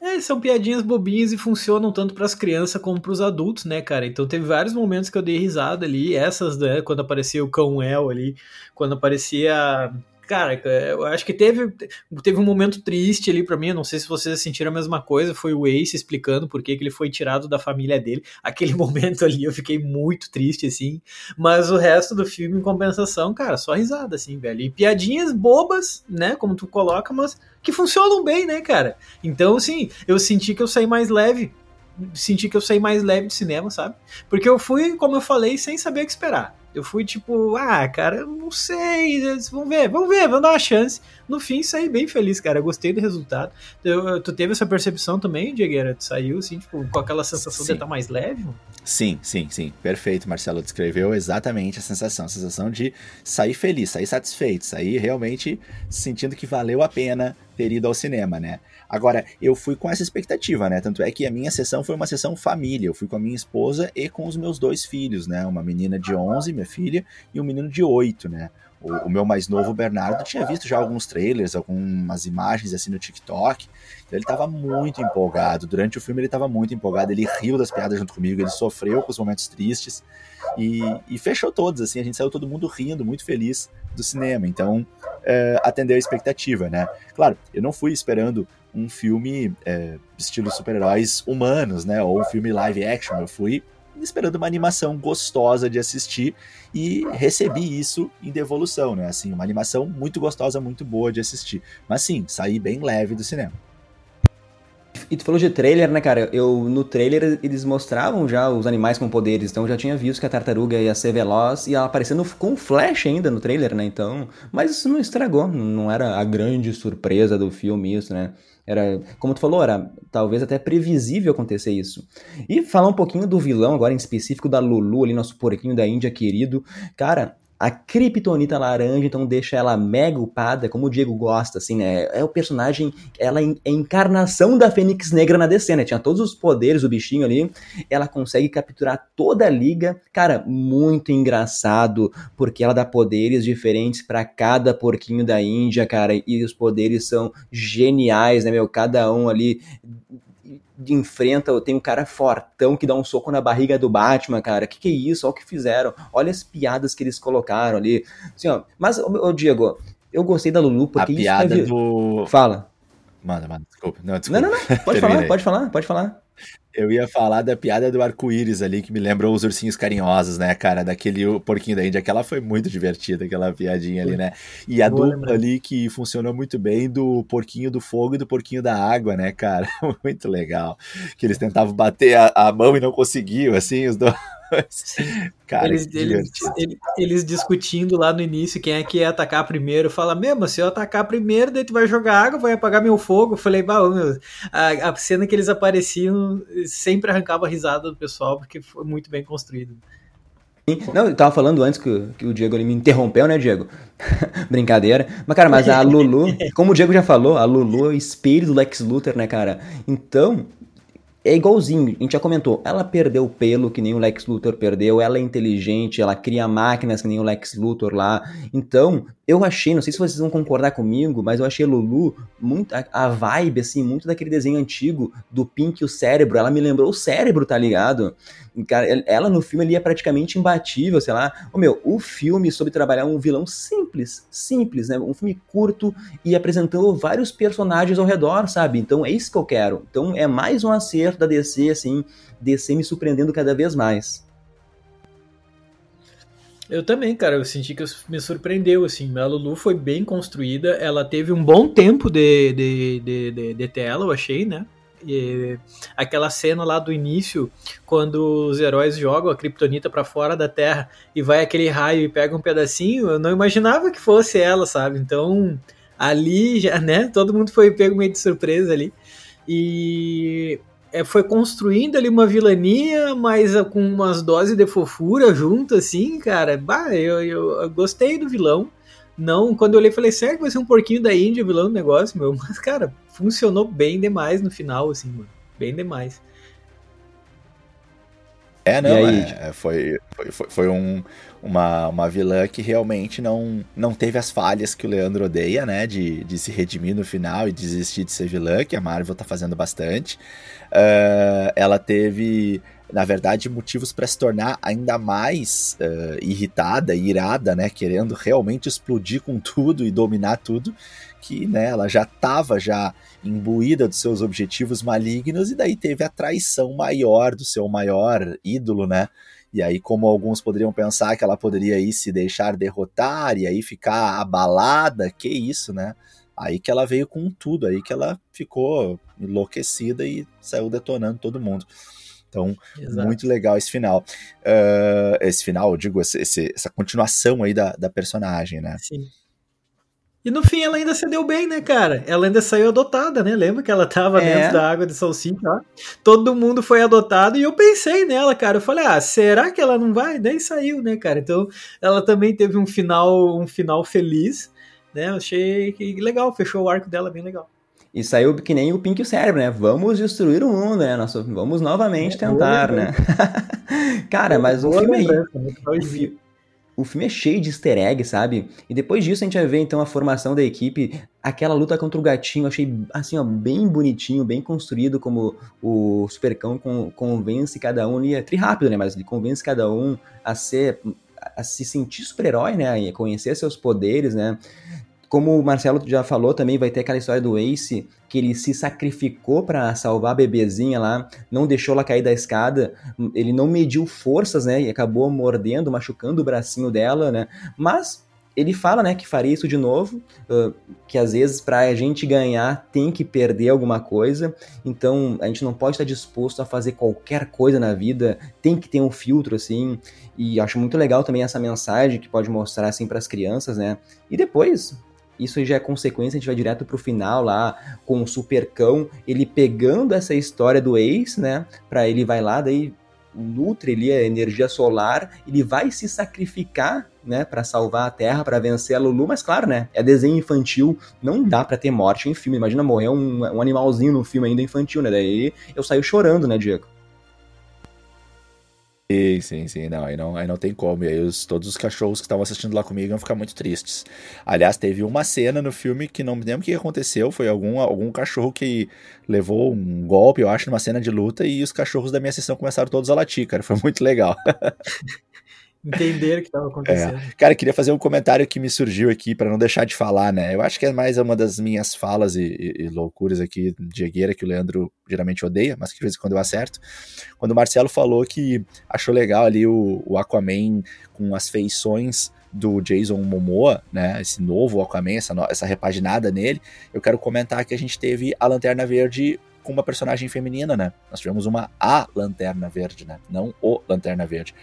S3: É, são piadinhas bobinhas e funcionam tanto para as crianças como para os adultos, né, cara? Então teve vários momentos que eu dei risada ali, essas, né, quando aparecia o cão El ali, quando aparecia cara, eu acho que teve, teve um momento triste ali para mim. não sei se vocês sentiram a mesma coisa. Foi o Ace explicando por que, que ele foi tirado da família dele. Aquele momento ali eu fiquei muito triste, assim. Mas o resto do filme, em compensação, cara, só risada, assim, velho. E piadinhas bobas, né? Como tu coloca, mas que funcionam bem, né, cara? Então, assim, eu senti que eu saí mais leve. Senti que eu saí mais leve de cinema, sabe? Porque eu fui, como eu falei, sem saber o que esperar. Eu fui tipo, ah, cara, não sei, vamos ver, vamos ver, vamos dar uma chance. No fim, saí bem feliz, cara. Gostei do resultado. Eu, tu teve essa percepção também, Diegueira? Tu saiu, assim, tipo, com aquela sensação sim. de estar mais leve?
S2: Sim, sim, sim. Perfeito, Marcelo. Descreveu exatamente a sensação. A sensação de sair feliz, sair satisfeito, sair realmente sentindo que valeu a pena ter ido ao cinema, né? Agora, eu fui com essa expectativa, né? Tanto é que a minha sessão foi uma sessão família. Eu fui com a minha esposa e com os meus dois filhos, né? Uma menina de 11, minha filha, e um menino de 8, né? O, o, meu mais novo, Bernardo, tinha visto já alguns trailers, algumas imagens assim no TikTok. Então ele estava muito empolgado. Durante o filme ele estava muito empolgado. Ele riu das piadas junto comigo, ele sofreu com os momentos tristes e, e fechou todos. Assim, a gente saiu todo mundo rindo, muito feliz do cinema. Então é, atendeu a expectativa, né? Claro, eu não fui esperando um filme é, estilo super-heróis humanos, né? Ou um filme live action. Eu fui esperando uma animação gostosa de assistir e recebi isso em devolução, né? Assim, uma animação muito gostosa, muito boa de assistir. Mas sim, saí bem leve do cinema.
S1: E tu falou de trailer, né, cara? Eu no trailer eles mostravam já os animais com poderes, então eu já tinha visto que a tartaruga ia ser veloz e ela aparecendo com flash ainda no trailer, né? Então, mas isso não estragou, não era a grande surpresa do filme isso, né? Era, como tu falou, era talvez até previsível acontecer isso. E falar um pouquinho do vilão agora em específico da Lulu, ali nosso porquinho da Índia querido. Cara, a Kryptonita laranja, então deixa ela mega upada, como o Diego gosta, assim, né? É o personagem, ela é a encarnação da Fênix Negra na DC, né? Tinha todos os poderes, o bichinho ali. Ela consegue capturar toda a liga. Cara, muito engraçado, porque ela dá poderes diferentes para cada porquinho da Índia, cara. E os poderes são geniais, né, meu? Cada um ali enfrenta, tem um cara fortão que dá um soco na barriga do Batman, cara. Que que é isso? Olha o que fizeram. Olha as piadas que eles colocaram ali. Assim, ó. Mas, ô, Diego, eu gostei da Lulu porque
S2: a piada
S1: isso
S2: do
S1: Fala.
S2: Manda, manda, desculpa. Não, desculpa.
S1: Não, não, não. Pode falar, pode falar, pode falar.
S2: Eu ia falar da piada do arco-íris ali, que me lembrou os ursinhos carinhosos, né, cara? Daquele porquinho da Índia. Aquela foi muito divertida, aquela piadinha ali, né? E a dupla ali que funcionou muito bem do porquinho do fogo e do porquinho da água, né, cara? muito legal. Que eles tentavam bater a, a mão e não conseguiam, assim, os dois.
S3: Cara, eles, eles, eles, eles, discutindo lá no início quem é que ia atacar primeiro. Fala, mesmo, se eu atacar primeiro, daí tu vai jogar água, vai apagar meu fogo. Eu falei, bah, meu, a, a cena que eles apareciam sempre arrancava a risada do pessoal, porque foi muito bem construído.
S1: Não, eu tava falando antes que, que o Diego me interrompeu, né, Diego? Brincadeira. Mas, cara, mas a Lulu, como o Diego já falou, a Lulu é o espelho do Lex Luthor, né, cara? Então, é igualzinho, a gente já comentou, ela perdeu pelo que nem o Lex Luthor perdeu, ela é inteligente, ela cria máquinas que nem o Lex Luthor lá. Então, eu achei, não sei se vocês vão concordar comigo, mas eu achei Lulu muito a, a vibe assim, muito daquele desenho antigo do Pink e o cérebro, ela me lembrou o cérebro, tá ligado? Cara, ela no filme ali é praticamente imbatível, sei lá. O meu, o filme soube trabalhar um vilão simples, simples, né? Um filme curto e apresentando vários personagens ao redor, sabe? Então é isso que eu quero. Então é mais um acerto da DC, assim, DC me surpreendendo cada vez mais.
S3: Eu também, cara, eu senti que me surpreendeu, assim, a Lulu foi bem construída, ela teve um bom tempo de, de, de, de, de tela, eu achei, né? E aquela cena lá do início, quando os heróis jogam a Kryptonita para fora da Terra e vai aquele raio e pega um pedacinho, eu não imaginava que fosse ela, sabe? Então, ali já, né, todo mundo foi pego meio de surpresa ali. E é, foi construindo ali uma vilania, mas com umas doses de fofura junto, assim, cara. Bah, eu, eu, eu gostei do vilão. Não, quando eu olhei, falei, sério que vai ser um porquinho da Índia vilão do negócio, meu? Mas, cara, funcionou bem demais no final, assim, mano. Bem demais.
S2: É, não, é, é, foi, foi, foi um, uma, uma vilã que realmente não, não teve as falhas que o Leandro odeia, né? De, de se redimir no final e desistir de ser vilã, que a Marvel tá fazendo bastante. Uh, ela teve na verdade, motivos para se tornar ainda mais uh, irritada, irada, né, querendo realmente explodir com tudo e dominar tudo, que né, ela já estava já imbuída dos seus objetivos malignos e daí teve a traição maior do seu maior ídolo, né? E aí, como alguns poderiam pensar que ela poderia aí se deixar derrotar e aí ficar abalada, que isso, né? Aí que ela veio com tudo, aí que ela ficou enlouquecida e saiu detonando todo mundo. Então, Exato. muito legal esse final. Uh, esse final, eu digo, esse, essa continuação aí da, da personagem, né?
S3: Sim. E no fim ela ainda se deu bem, né, cara? Ela ainda saiu adotada, né? Lembra que ela tava é. dentro da água de salsicha ó? Todo mundo foi adotado e eu pensei nela, cara. Eu falei, ah, será que ela não vai? Daí saiu, né, cara? Então ela também teve um final, um final feliz, né? Eu achei que legal, fechou o arco dela bem legal.
S1: E saiu que nem o Pink e o Cérebro, né? Vamos destruir o mundo, né? Nosso, vamos novamente é, tentar, né? Cara, mas o filme aí. O filme é cheio de easter egg, sabe? E depois disso a gente vai ver então a formação da equipe, aquela luta contra o gatinho, achei assim, ó, bem bonitinho, bem construído, como o Supercão convence cada um, ele é tri rápido, né? Mas ele convence cada um a ser a se sentir super-herói, né? A conhecer seus poderes, né? Como o Marcelo já falou, também vai ter aquela história do Ace, que ele se sacrificou para salvar a bebezinha lá, não deixou ela cair da escada, ele não mediu forças, né, e acabou mordendo, machucando o bracinho dela, né, mas ele fala, né, que faria isso de novo, uh, que às vezes para a gente ganhar tem que perder alguma coisa, então a gente não pode estar disposto a fazer qualquer coisa na vida, tem que ter um filtro assim, e acho muito legal também essa mensagem que pode mostrar assim para as crianças, né? E depois isso já é consequência, a gente vai direto pro final lá com o Supercão, ele pegando essa história do ex, né? Pra ele vai lá, daí nutre ali a energia solar, ele vai se sacrificar, né, para salvar a Terra, para vencer a Lulu, mas claro, né, é desenho infantil, não dá para ter morte em filme, imagina morrer um, um animalzinho no filme ainda infantil, né, daí eu saio chorando, né, Diego?
S2: Sim, sim, sim, não, aí não, aí não tem como. E aí os, todos os cachorros que estavam assistindo lá comigo iam ficar muito tristes. Aliás, teve uma cena no filme que não me lembro o que aconteceu, foi algum, algum cachorro que levou um golpe, eu acho, numa cena de luta, e os cachorros da minha sessão começaram todos a latir, cara. Foi muito legal.
S3: entender o que estava acontecendo. É.
S2: Cara, queria fazer um comentário que me surgiu aqui para não deixar de falar, né? Eu acho que é mais uma das minhas falas e, e, e loucuras aqui de Egueira que o Leandro geralmente odeia, mas que de vez em quando eu acerto. Quando o Marcelo falou que achou legal ali o, o Aquaman com as feições do Jason Momoa, né? Esse novo Aquaman, essa, essa repaginada nele, eu quero comentar que a gente teve a Lanterna Verde com uma personagem feminina, né? Nós tivemos uma A Lanterna Verde, né? Não o Lanterna Verde.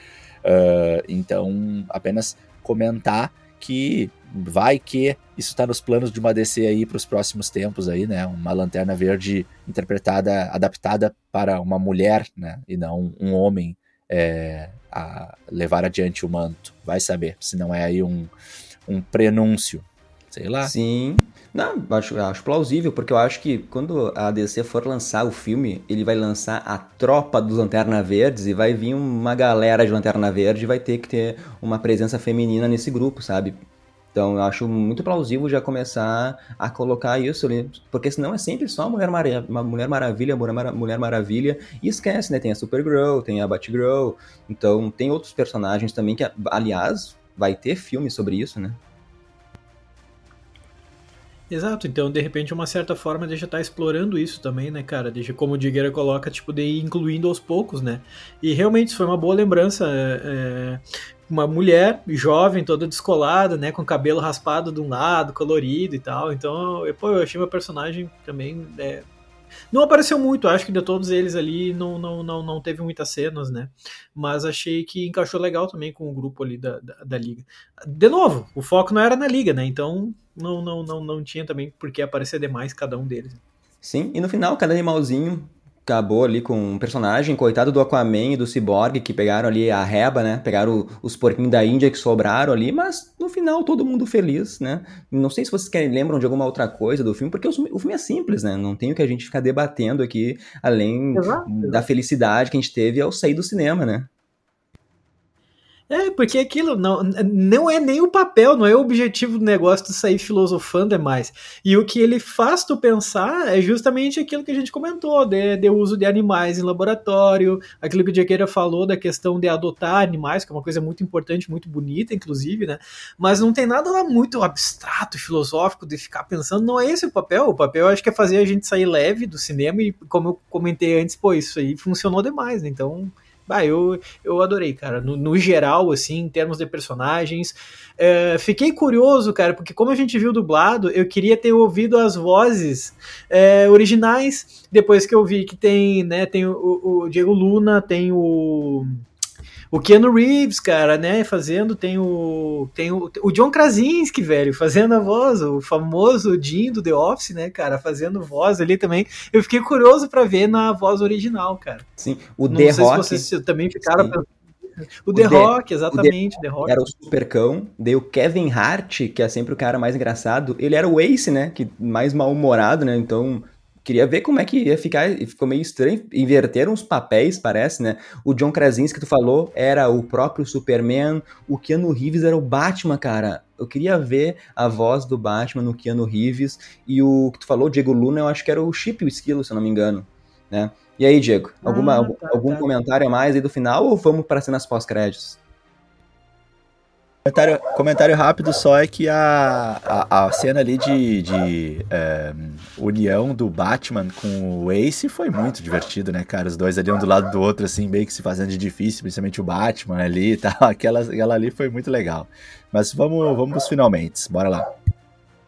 S2: Uh, então, apenas comentar que vai que isso está nos planos de uma DC aí para os próximos tempos aí, né? Uma lanterna verde interpretada, adaptada para uma mulher, né? E não um homem é, a levar adiante o manto. Vai saber, se não é aí um, um prenúncio. Sei lá.
S1: Sim. Não, acho, acho plausível, porque eu acho que quando a DC for lançar o filme, ele vai lançar a tropa dos Lanterna Verdes e vai vir uma galera de Lanterna Verde e vai ter que ter uma presença feminina nesse grupo, sabe? Então eu acho muito plausível já começar a colocar isso ali, porque senão é sempre só Mulher, Mar Mulher Maravilha, Mulher Maravilha, e esquece, né? Tem a Supergirl, tem a Batgirl, então tem outros personagens também que, aliás, vai ter filme sobre isso, né?
S3: Exato, então de repente uma certa forma deixa estar tá explorando isso também, né, cara? Deixa como o Digueira coloca, tipo, de ir incluindo aos poucos, né? E realmente isso foi uma boa lembrança. É, é uma mulher jovem, toda descolada, né, com cabelo raspado de um lado, colorido e tal. Então, eu, pô, eu achei meu personagem também é, não apareceu muito, acho que de todos eles ali não, não, não, não teve muitas cenas, né? Mas achei que encaixou legal também com o grupo ali da, da, da, liga. De novo, o foco não era na liga, né? Então não, não, não, não tinha também por que aparecer demais cada um deles.
S1: Sim, e no final, cada animalzinho acabou ali com um personagem, coitado do Aquaman e do Cyborg, que pegaram ali a reba, né? Pegaram os porquinhos da Índia que sobraram ali, mas no final todo mundo feliz, né? Não sei se vocês querem, lembram de alguma outra coisa do filme, porque o, filme é simples, né? Não tem o que a gente ficar debatendo aqui, além Exato. da felicidade que a gente teve ao sair do cinema, né?
S3: É, porque aquilo não, não é nem o papel, não é o objetivo do negócio de sair filosofando é mais. E o que ele faz tu pensar é justamente aquilo que a gente comentou, de, de uso de animais em laboratório, aquilo que o Jaqueira falou da questão de adotar animais, que é uma coisa muito importante, muito bonita, inclusive, né? Mas não tem nada lá muito abstrato, filosófico, de ficar pensando, não é esse o papel. O papel acho que é fazer a gente sair leve do cinema e, como eu comentei antes, pô, isso aí funcionou demais, né? Então Bah, eu, eu adorei, cara. No, no geral, assim, em termos de personagens. É, fiquei curioso, cara, porque como a gente viu dublado, eu queria ter ouvido as vozes é, originais. Depois que eu vi que tem, né, tem o, o Diego Luna, tem o o Keanu Reeves, cara, né, fazendo, tem o tem o, o John Krasinski, velho, fazendo a voz, o famoso Jim do The Office, né, cara, fazendo voz ali também. Eu fiquei curioso para ver na voz original, cara.
S1: Sim, o Não The sei Rock.
S3: Se vocês também ficaram sim. O, o The, The Rock, exatamente,
S1: o
S3: The, The Rock.
S1: Era o supercão, daí o Kevin Hart, que é sempre o cara mais engraçado, ele era o Ace, né, que mais mal-humorado, né, então queria ver como é que ia ficar, ficou meio estranho, inverteram os papéis, parece, né? O John Krasinski que tu falou era o próprio Superman, o Keanu Reeves era o Batman, cara. Eu queria ver a voz do Batman no Keanu Reeves e o que tu falou, Diego Luna, eu acho que era o Chip o Esquilo, se eu não me engano, né? E aí, Diego, alguma, ah, tá, algum tá. comentário a mais aí do final ou vamos para cenas pós-créditos?
S2: Comentário, comentário rápido só é que a, a, a cena ali de, de é, união do Batman com o Ace foi muito divertido, né, cara? Os dois ali um do lado do outro, assim, meio que se fazendo de difícil, principalmente o Batman ali e tal. Aquela, aquela ali foi muito legal. Mas vamos, vamos pros finalmente, bora lá.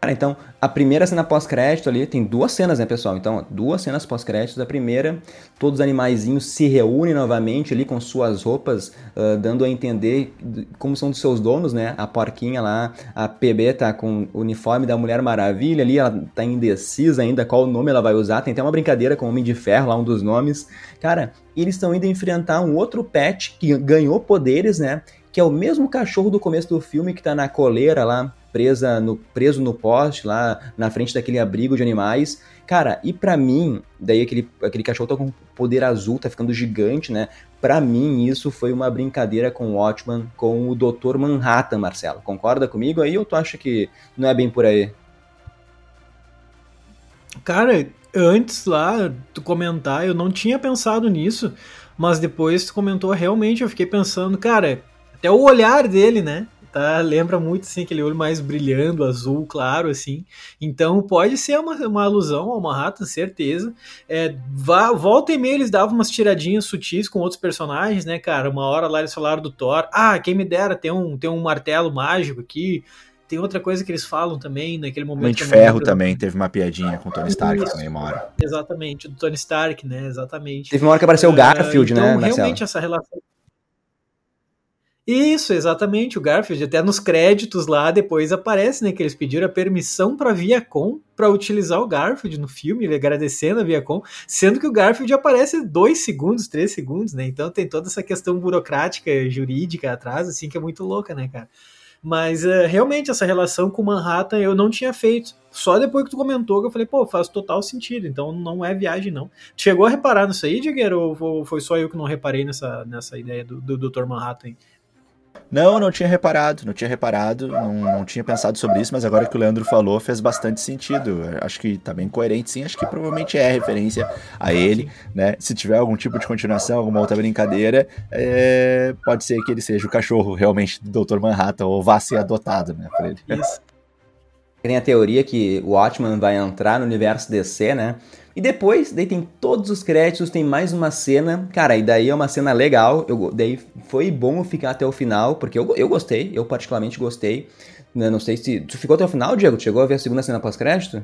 S1: Cara, então, a primeira cena pós-crédito ali, tem duas cenas, né, pessoal? Então, duas cenas pós-créditos. A primeira, todos os animaizinhos se reúnem novamente ali com suas roupas, uh, dando a entender como são dos seus donos, né? A porquinha lá, a PB tá com o uniforme da Mulher Maravilha ali, ela tá indecisa ainda qual nome ela vai usar. Tem até uma brincadeira com o Homem de Ferro lá, um dos nomes. Cara, eles estão indo enfrentar um outro pet que ganhou poderes, né? Que é o mesmo cachorro do começo do filme que tá na coleira lá, presa no, preso no poste lá na frente daquele abrigo de animais. Cara, e para mim, daí aquele, aquele cachorro tá com poder azul, tá ficando gigante, né? Para mim, isso foi uma brincadeira com o Watchman, com o Dr. Manhattan, Marcelo. Concorda comigo aí ou tu acha que não é bem por aí?
S3: Cara, antes lá, tu comentar, eu não tinha pensado nisso, mas depois tu comentou, realmente eu fiquei pensando, cara, até o olhar dele, né? Tá? Lembra muito, assim, aquele olho mais brilhando, azul, claro, assim. Então pode ser uma, uma alusão ao Manhattan, certeza. É, vá, volta e meia eles davam umas tiradinhas sutis com outros personagens, né, cara? Uma hora lá eles falaram do Thor. Ah, quem me dera, tem um, tem um martelo mágico aqui. Tem outra coisa que eles falam também naquele momento.
S2: Mente Ferro também teve uma piadinha com o Tony Stark Isso, também, uma hora.
S3: Exatamente, do Tony Stark, né? Exatamente.
S1: Teve uma hora que apareceu o Garfield, uh,
S3: então,
S1: né?
S3: Realmente, essa relação isso, exatamente, o Garfield, até nos créditos lá depois aparece, né, que eles pediram a permissão para Viacom para utilizar o Garfield no filme, ele agradecendo a Viacom, sendo que o Garfield aparece dois segundos, três segundos, né, então tem toda essa questão burocrática, jurídica atrás, assim, que é muito louca, né, cara. Mas uh, realmente essa relação com Manhattan eu não tinha feito. Só depois que tu comentou que eu falei, pô, faz total sentido. Então não é viagem, não. Chegou a reparar nisso aí, Digueiro? Ou foi só eu que não reparei nessa, nessa ideia do, do Dr. Manhattan?
S2: Não, não tinha reparado, não tinha reparado, não, não tinha pensado sobre isso, mas agora que o Leandro falou fez bastante sentido. Acho que tá bem coerente, sim. Acho que provavelmente é referência a ele, né? Se tiver algum tipo de continuação, alguma outra brincadeira, é... pode ser que ele seja o cachorro realmente do Dr. Manhattan ou vá ser adotado, né? Por ele. Isso.
S1: Tem a teoria que o Watchman vai entrar no universo DC, né? E depois, daí tem todos os créditos, tem mais uma cena. Cara, e daí é uma cena legal. Eu, daí foi bom ficar até o final, porque eu, eu gostei, eu particularmente gostei. Não, não sei se. Tu ficou até o final, Diego? Chegou a ver a segunda cena pós-crédito?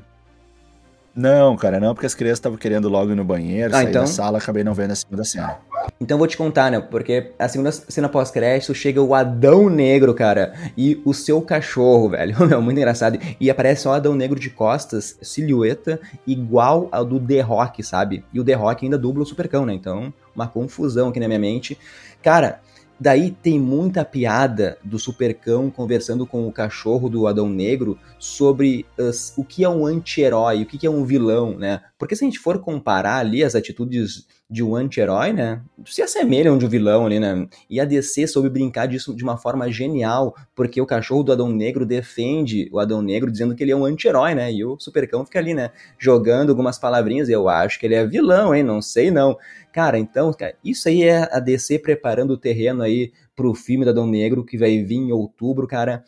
S2: Não, cara, não, porque as crianças estavam querendo logo ir no banheiro, ah, sair então... da sala, acabei não vendo a segunda cena.
S1: Então vou te contar, né? Porque a segunda cena pós-crédito chega o Adão Negro, cara, e o seu cachorro, velho. Meu, muito engraçado. E aparece o Adão Negro de costas, silhueta, igual ao do The Rock, sabe? E o The Rock ainda dubla o Supercão, né? Então, uma confusão aqui na minha mente. Cara, Daí tem muita piada do Supercão conversando com o cachorro do Adão Negro sobre uh, o que é um anti-herói, o que é um vilão, né? Porque se a gente for comparar ali as atitudes de um anti-herói, né? Se assemelham de um vilão ali, né? E a DC soube brincar disso de uma forma genial, porque o cachorro do Adão Negro defende o Adão Negro dizendo que ele é um anti-herói, né? E o Supercão fica ali, né? Jogando algumas palavrinhas, eu acho que ele é vilão, hein? Não sei não. Cara, então, cara, isso aí é a DC preparando o terreno aí pro filme do Adão Negro que vai vir em outubro, cara.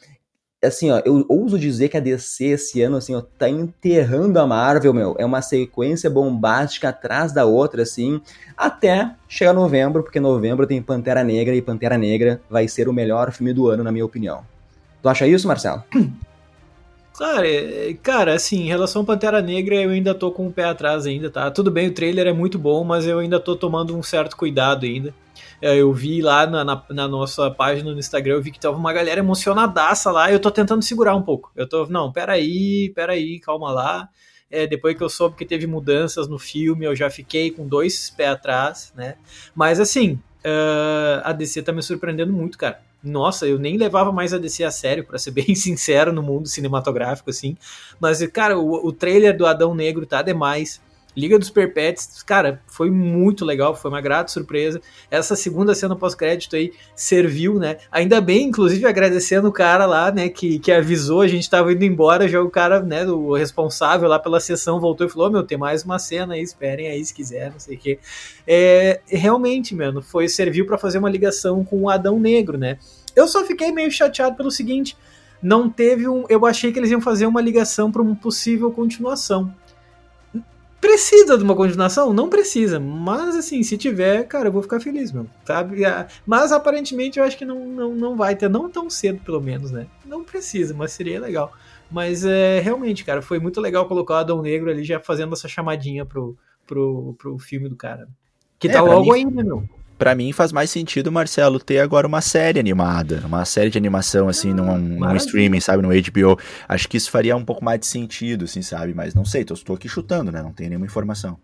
S1: Assim, ó, eu ouso dizer que a DC esse ano, assim, ó, tá enterrando a Marvel, meu. É uma sequência bombástica atrás da outra, assim, até chegar novembro, porque novembro tem Pantera Negra e Pantera Negra vai ser o melhor filme do ano, na minha opinião. Tu acha isso, Marcelo?
S3: Cara, é, cara, assim, em relação ao Pantera Negra, eu ainda tô com o pé atrás ainda, tá? Tudo bem, o trailer é muito bom, mas eu ainda tô tomando um certo cuidado ainda. É, eu vi lá na, na, na, nossa página no Instagram, eu vi que tava uma galera emocionadaça lá, eu tô tentando segurar um pouco. Eu tô, não, peraí, peraí, calma lá. É, depois que eu soube que teve mudanças no filme, eu já fiquei com dois pés atrás, né? Mas assim, uh, a DC tá me surpreendendo muito, cara nossa, eu nem levava mais a DC a sério, para ser bem sincero, no mundo cinematográfico, assim. Mas, cara, o, o trailer do Adão Negro tá demais. Liga dos Perpétuos, cara, foi muito legal, foi uma grata surpresa. Essa segunda cena pós-crédito aí serviu, né? Ainda bem, inclusive, agradecendo o cara lá, né, que, que avisou, a gente tava indo embora, já o cara, né, o responsável lá pela sessão voltou e falou: oh, meu, tem mais uma cena aí, esperem aí se quiser, não sei o quê. É, realmente, mano, foi, serviu para fazer uma ligação com o Adão Negro, né? Eu só fiquei meio chateado pelo seguinte. Não teve um. Eu achei que eles iam fazer uma ligação para uma possível continuação. Precisa de uma continuação? Não precisa. Mas, assim, se tiver, cara, eu vou ficar feliz, meu. Sabe? Mas, aparentemente, eu acho que não, não, não vai ter. Não tão cedo, pelo menos, né? Não precisa, mas seria legal. Mas, é, realmente, cara, foi muito legal colocar o Adão Negro ali já fazendo essa chamadinha pro, pro, pro filme do cara. Que é, tá logo mim... ainda, meu
S2: para mim faz mais sentido, Marcelo, ter agora uma série animada, uma série de animação, assim, num, num streaming, sabe, no HBO. Acho que isso faria um pouco mais de sentido, assim, sabe? Mas não sei, tô, tô aqui chutando, né? Não tenho nenhuma informação.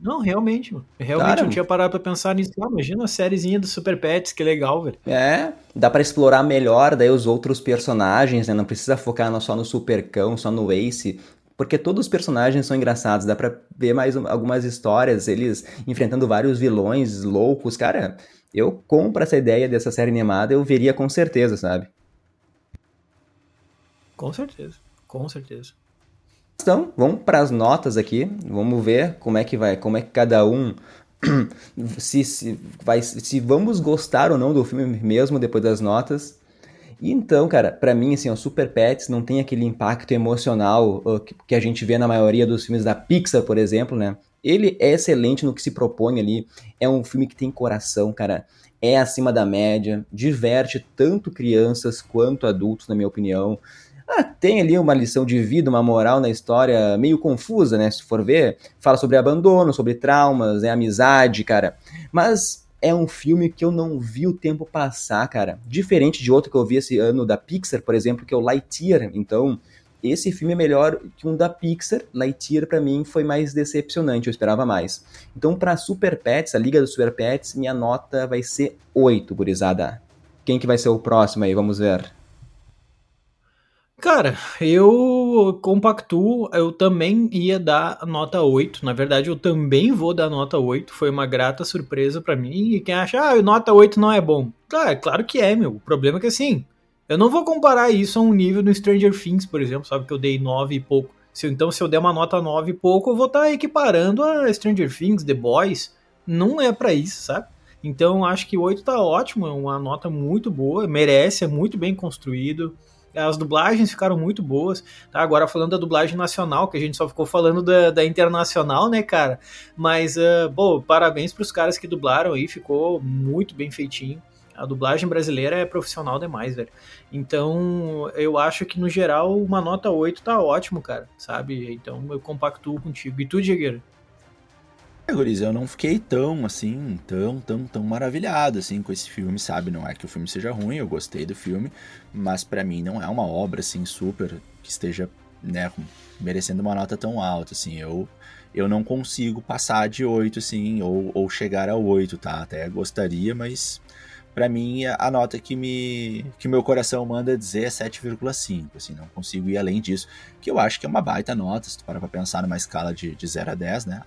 S3: Não, realmente, mano. Realmente Cara, eu tinha parado pra pensar nisso. Ah, imagina a sériezinha do Super Pets, que legal, velho.
S1: É, dá para explorar melhor daí os outros personagens, né? Não precisa focar só no Supercão, só no Ace porque todos os personagens são engraçados, dá pra ver mais algumas histórias, eles enfrentando vários vilões loucos, cara, eu compro essa ideia dessa série animada, eu veria com certeza, sabe?
S3: Com certeza, com certeza.
S1: Então, vamos para as notas aqui, vamos ver como é que vai, como é que cada um se, se, vai, se vamos gostar ou não do filme mesmo depois das notas. E então, cara, para mim, assim, o Super Pets não tem aquele impacto emocional que, a gente vê na maioria dos filmes da Pixar, por exemplo, né? Ele é excelente no que se propõe ali. É um filme que tem coração, cara. É acima da média, diverte tanto crianças quanto adultos, na minha opinião. Ah, tem ali uma lição de vida, uma moral na história meio confusa, né? Se for ver, fala sobre abandono, sobre traumas, é amizade, cara. Mas é um filme que eu não vi o tempo passar, cara. Diferente de outro que eu vi esse ano da Pixar, por exemplo, que é o Lightyear. Então, esse filme é melhor que um da Pixar. Lightyear, para mim, foi mais decepcionante, eu esperava mais. Então, para Super Pets, a Liga dos Super Pets, minha nota vai ser 8, gurizada. Quem que vai ser o próximo aí? Vamos ver.
S3: Cara, eu compactuo, eu também ia dar nota 8. Na verdade, eu também vou dar nota 8. Foi uma grata surpresa para mim. E quem acha, ah, nota 8 não é bom. É claro que é, meu. O problema é que assim, eu não vou comparar isso a um nível do Stranger Things, por exemplo, sabe? Que eu dei 9 e pouco. Se, então, se eu der uma nota 9 e pouco, eu vou estar tá equiparando a Stranger Things, The Boys. Não é para isso, sabe? Então, acho que 8 tá ótimo, é uma nota muito boa, merece, é muito bem construído. As dublagens ficaram muito boas. Tá? Agora falando da dublagem nacional, que a gente só ficou falando da, da internacional, né, cara? Mas, uh, pô, parabéns pros caras que dublaram aí, ficou muito bem feitinho. A dublagem brasileira é profissional demais, velho. Então, eu acho que no geral uma nota 8 tá ótimo, cara, sabe? Então eu compactuo contigo. E tu, Diegueira?
S2: É, eu não fiquei tão, assim, tão, tão, tão maravilhado, assim, com esse filme, sabe? Não é que o filme seja ruim, eu gostei do filme, mas para mim não é uma obra, assim, super, que esteja, né, merecendo uma nota tão alta, assim, eu... Eu não consigo passar de 8, assim, ou, ou chegar a 8, tá? Até gostaria, mas para mim a nota que me que meu coração manda dizer é 7,5, assim, não consigo ir além disso, que eu acho que é uma baita nota, se tu parar para pensar numa escala de, de 0 a 10, né,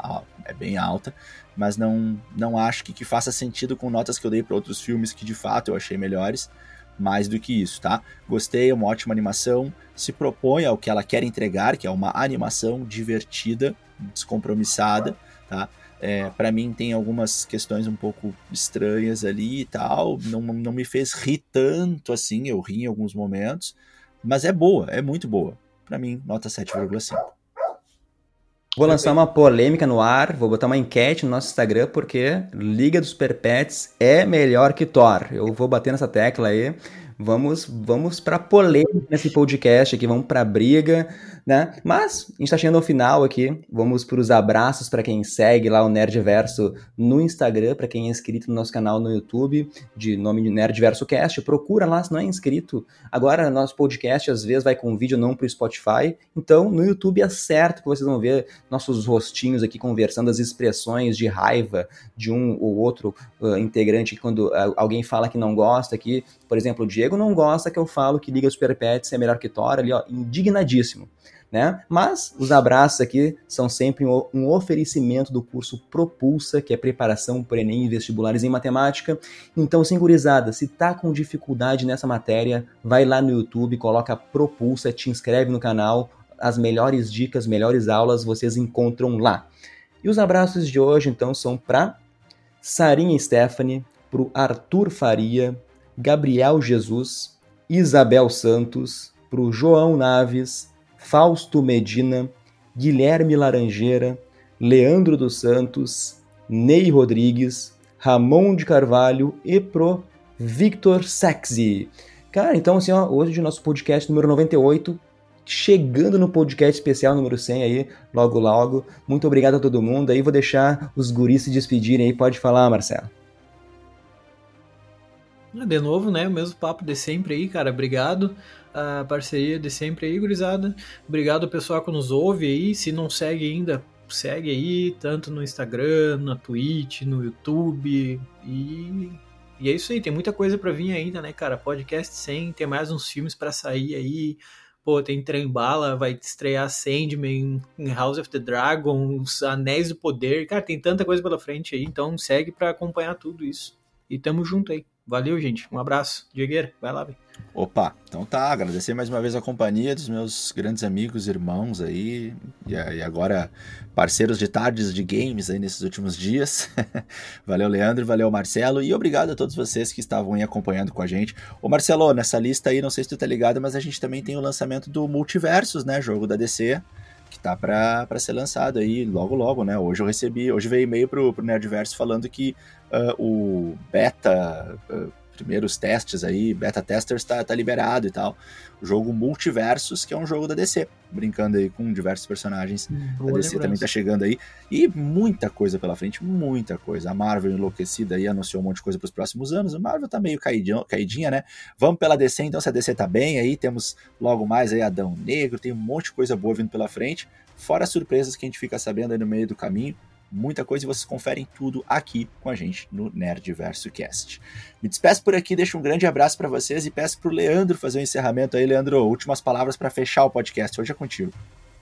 S2: é bem alta, mas não não acho que, que faça sentido com notas que eu dei para outros filmes que de fato eu achei melhores, mais do que isso, tá? Gostei, é uma ótima animação, se propõe ao que ela quer entregar, que é uma animação divertida, descompromissada, tá? É, para mim tem algumas questões um pouco estranhas ali e tal. Não, não me fez rir tanto assim, eu ri em alguns momentos. Mas é boa, é muito boa. Para mim, nota 7,5.
S1: Vou lançar uma polêmica no ar, vou botar uma enquete no nosso Instagram, porque Liga dos Perpets é melhor que Thor. Eu vou bater nessa tecla aí. Vamos, vamos para polêmica nesse podcast aqui, vamos para briga né? Mas a gente está chegando ao final aqui. Vamos para os abraços para quem segue lá o Nerdverso no Instagram, para quem é inscrito no nosso canal no YouTube, de nome de Nerdverso Cast. Procura lá se não é inscrito. Agora, nosso podcast às vezes vai com vídeo não para o Spotify. Então, no YouTube é certo que vocês vão ver nossos rostinhos aqui conversando, as expressões de raiva de um ou outro uh, integrante quando uh, alguém fala que não gosta aqui. Por exemplo, o Diego não gosta que eu falo que Liga Super Pets é melhor que Thor, ali, ó, indignadíssimo né? Mas os abraços aqui são sempre um oferecimento do curso Propulsa, que é preparação para Enem e vestibulares em matemática. Então, singurizada, se tá com dificuldade nessa matéria, vai lá no YouTube, coloca Propulsa, te inscreve no canal, as melhores dicas, melhores aulas vocês encontram lá. E os abraços de hoje, então, são para Sarinha Stephanie, para o Arthur Faria, Gabriel Jesus, Isabel Santos, para o João Naves, Fausto Medina, Guilherme Laranjeira, Leandro dos Santos, Ney Rodrigues, Ramon de Carvalho e pro Victor Sexy. Cara, então assim, ó, hoje nosso podcast número 98, chegando no podcast especial número 100 aí, logo logo. Muito obrigado a todo mundo. Aí vou deixar os guris se despedirem aí. Pode falar, Marcelo.
S3: De novo, né? O mesmo papo de sempre aí, cara. Obrigado a parceria de sempre aí, gurizada. Obrigado ao pessoal que nos ouve aí. Se não segue ainda, segue aí, tanto no Instagram, na Twitch, no YouTube. E, e é isso aí, tem muita coisa para vir ainda, né, cara? Podcast 100, tem mais uns filmes para sair aí. Pô, tem Trem Bala, vai estrear Sandman, House of the Dragons, Anéis do Poder. Cara, tem tanta coisa pela frente aí, então segue para acompanhar tudo isso. E tamo junto aí. Valeu, gente. Um abraço. Diegueira, vai lá, velho.
S2: Opa, então tá. Agradecer mais uma vez a companhia dos meus grandes amigos, irmãos aí, e, agora parceiros de tardes de games aí nesses últimos dias. valeu, Leandro, valeu, Marcelo, e obrigado a todos vocês que estavam aí acompanhando com a gente. Ô, Marcelo, nessa lista aí, não sei se tu tá ligado, mas a gente também tem o lançamento do Multiversos, né? Jogo da DC que tá para ser lançado aí logo logo, né? Hoje eu recebi, hoje veio e-mail pro, pro Nerdverso falando que uh, o beta, uh, primeiros testes aí, beta testers tá, tá liberado e tal. O jogo Multiversos, que é um jogo da DC, brincando aí com diversos personagens hum, da DC lembrança. também tá chegando aí. E muita coisa pela frente, muita coisa. A Marvel enlouquecida aí anunciou um monte de coisa para os próximos anos. A Marvel tá meio caidinha, caidinha, né? Vamos pela DC, então se a DC tá bem aí, temos logo mais aí Adão Negro, tem um monte de coisa boa vindo pela frente, fora as surpresas que a gente fica sabendo aí no meio do caminho muita coisa e vocês conferem tudo aqui com a gente no Nerdverso Cast. Me despeço por aqui, deixo um grande abraço para vocês e peço pro Leandro fazer o um encerramento aí, Leandro. Últimas palavras para fechar o podcast. Hoje é contigo.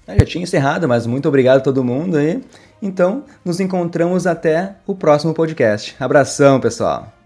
S1: Eu já tinha encerrado, mas muito obrigado a todo mundo aí. Então, nos encontramos até o próximo podcast. Abração, pessoal.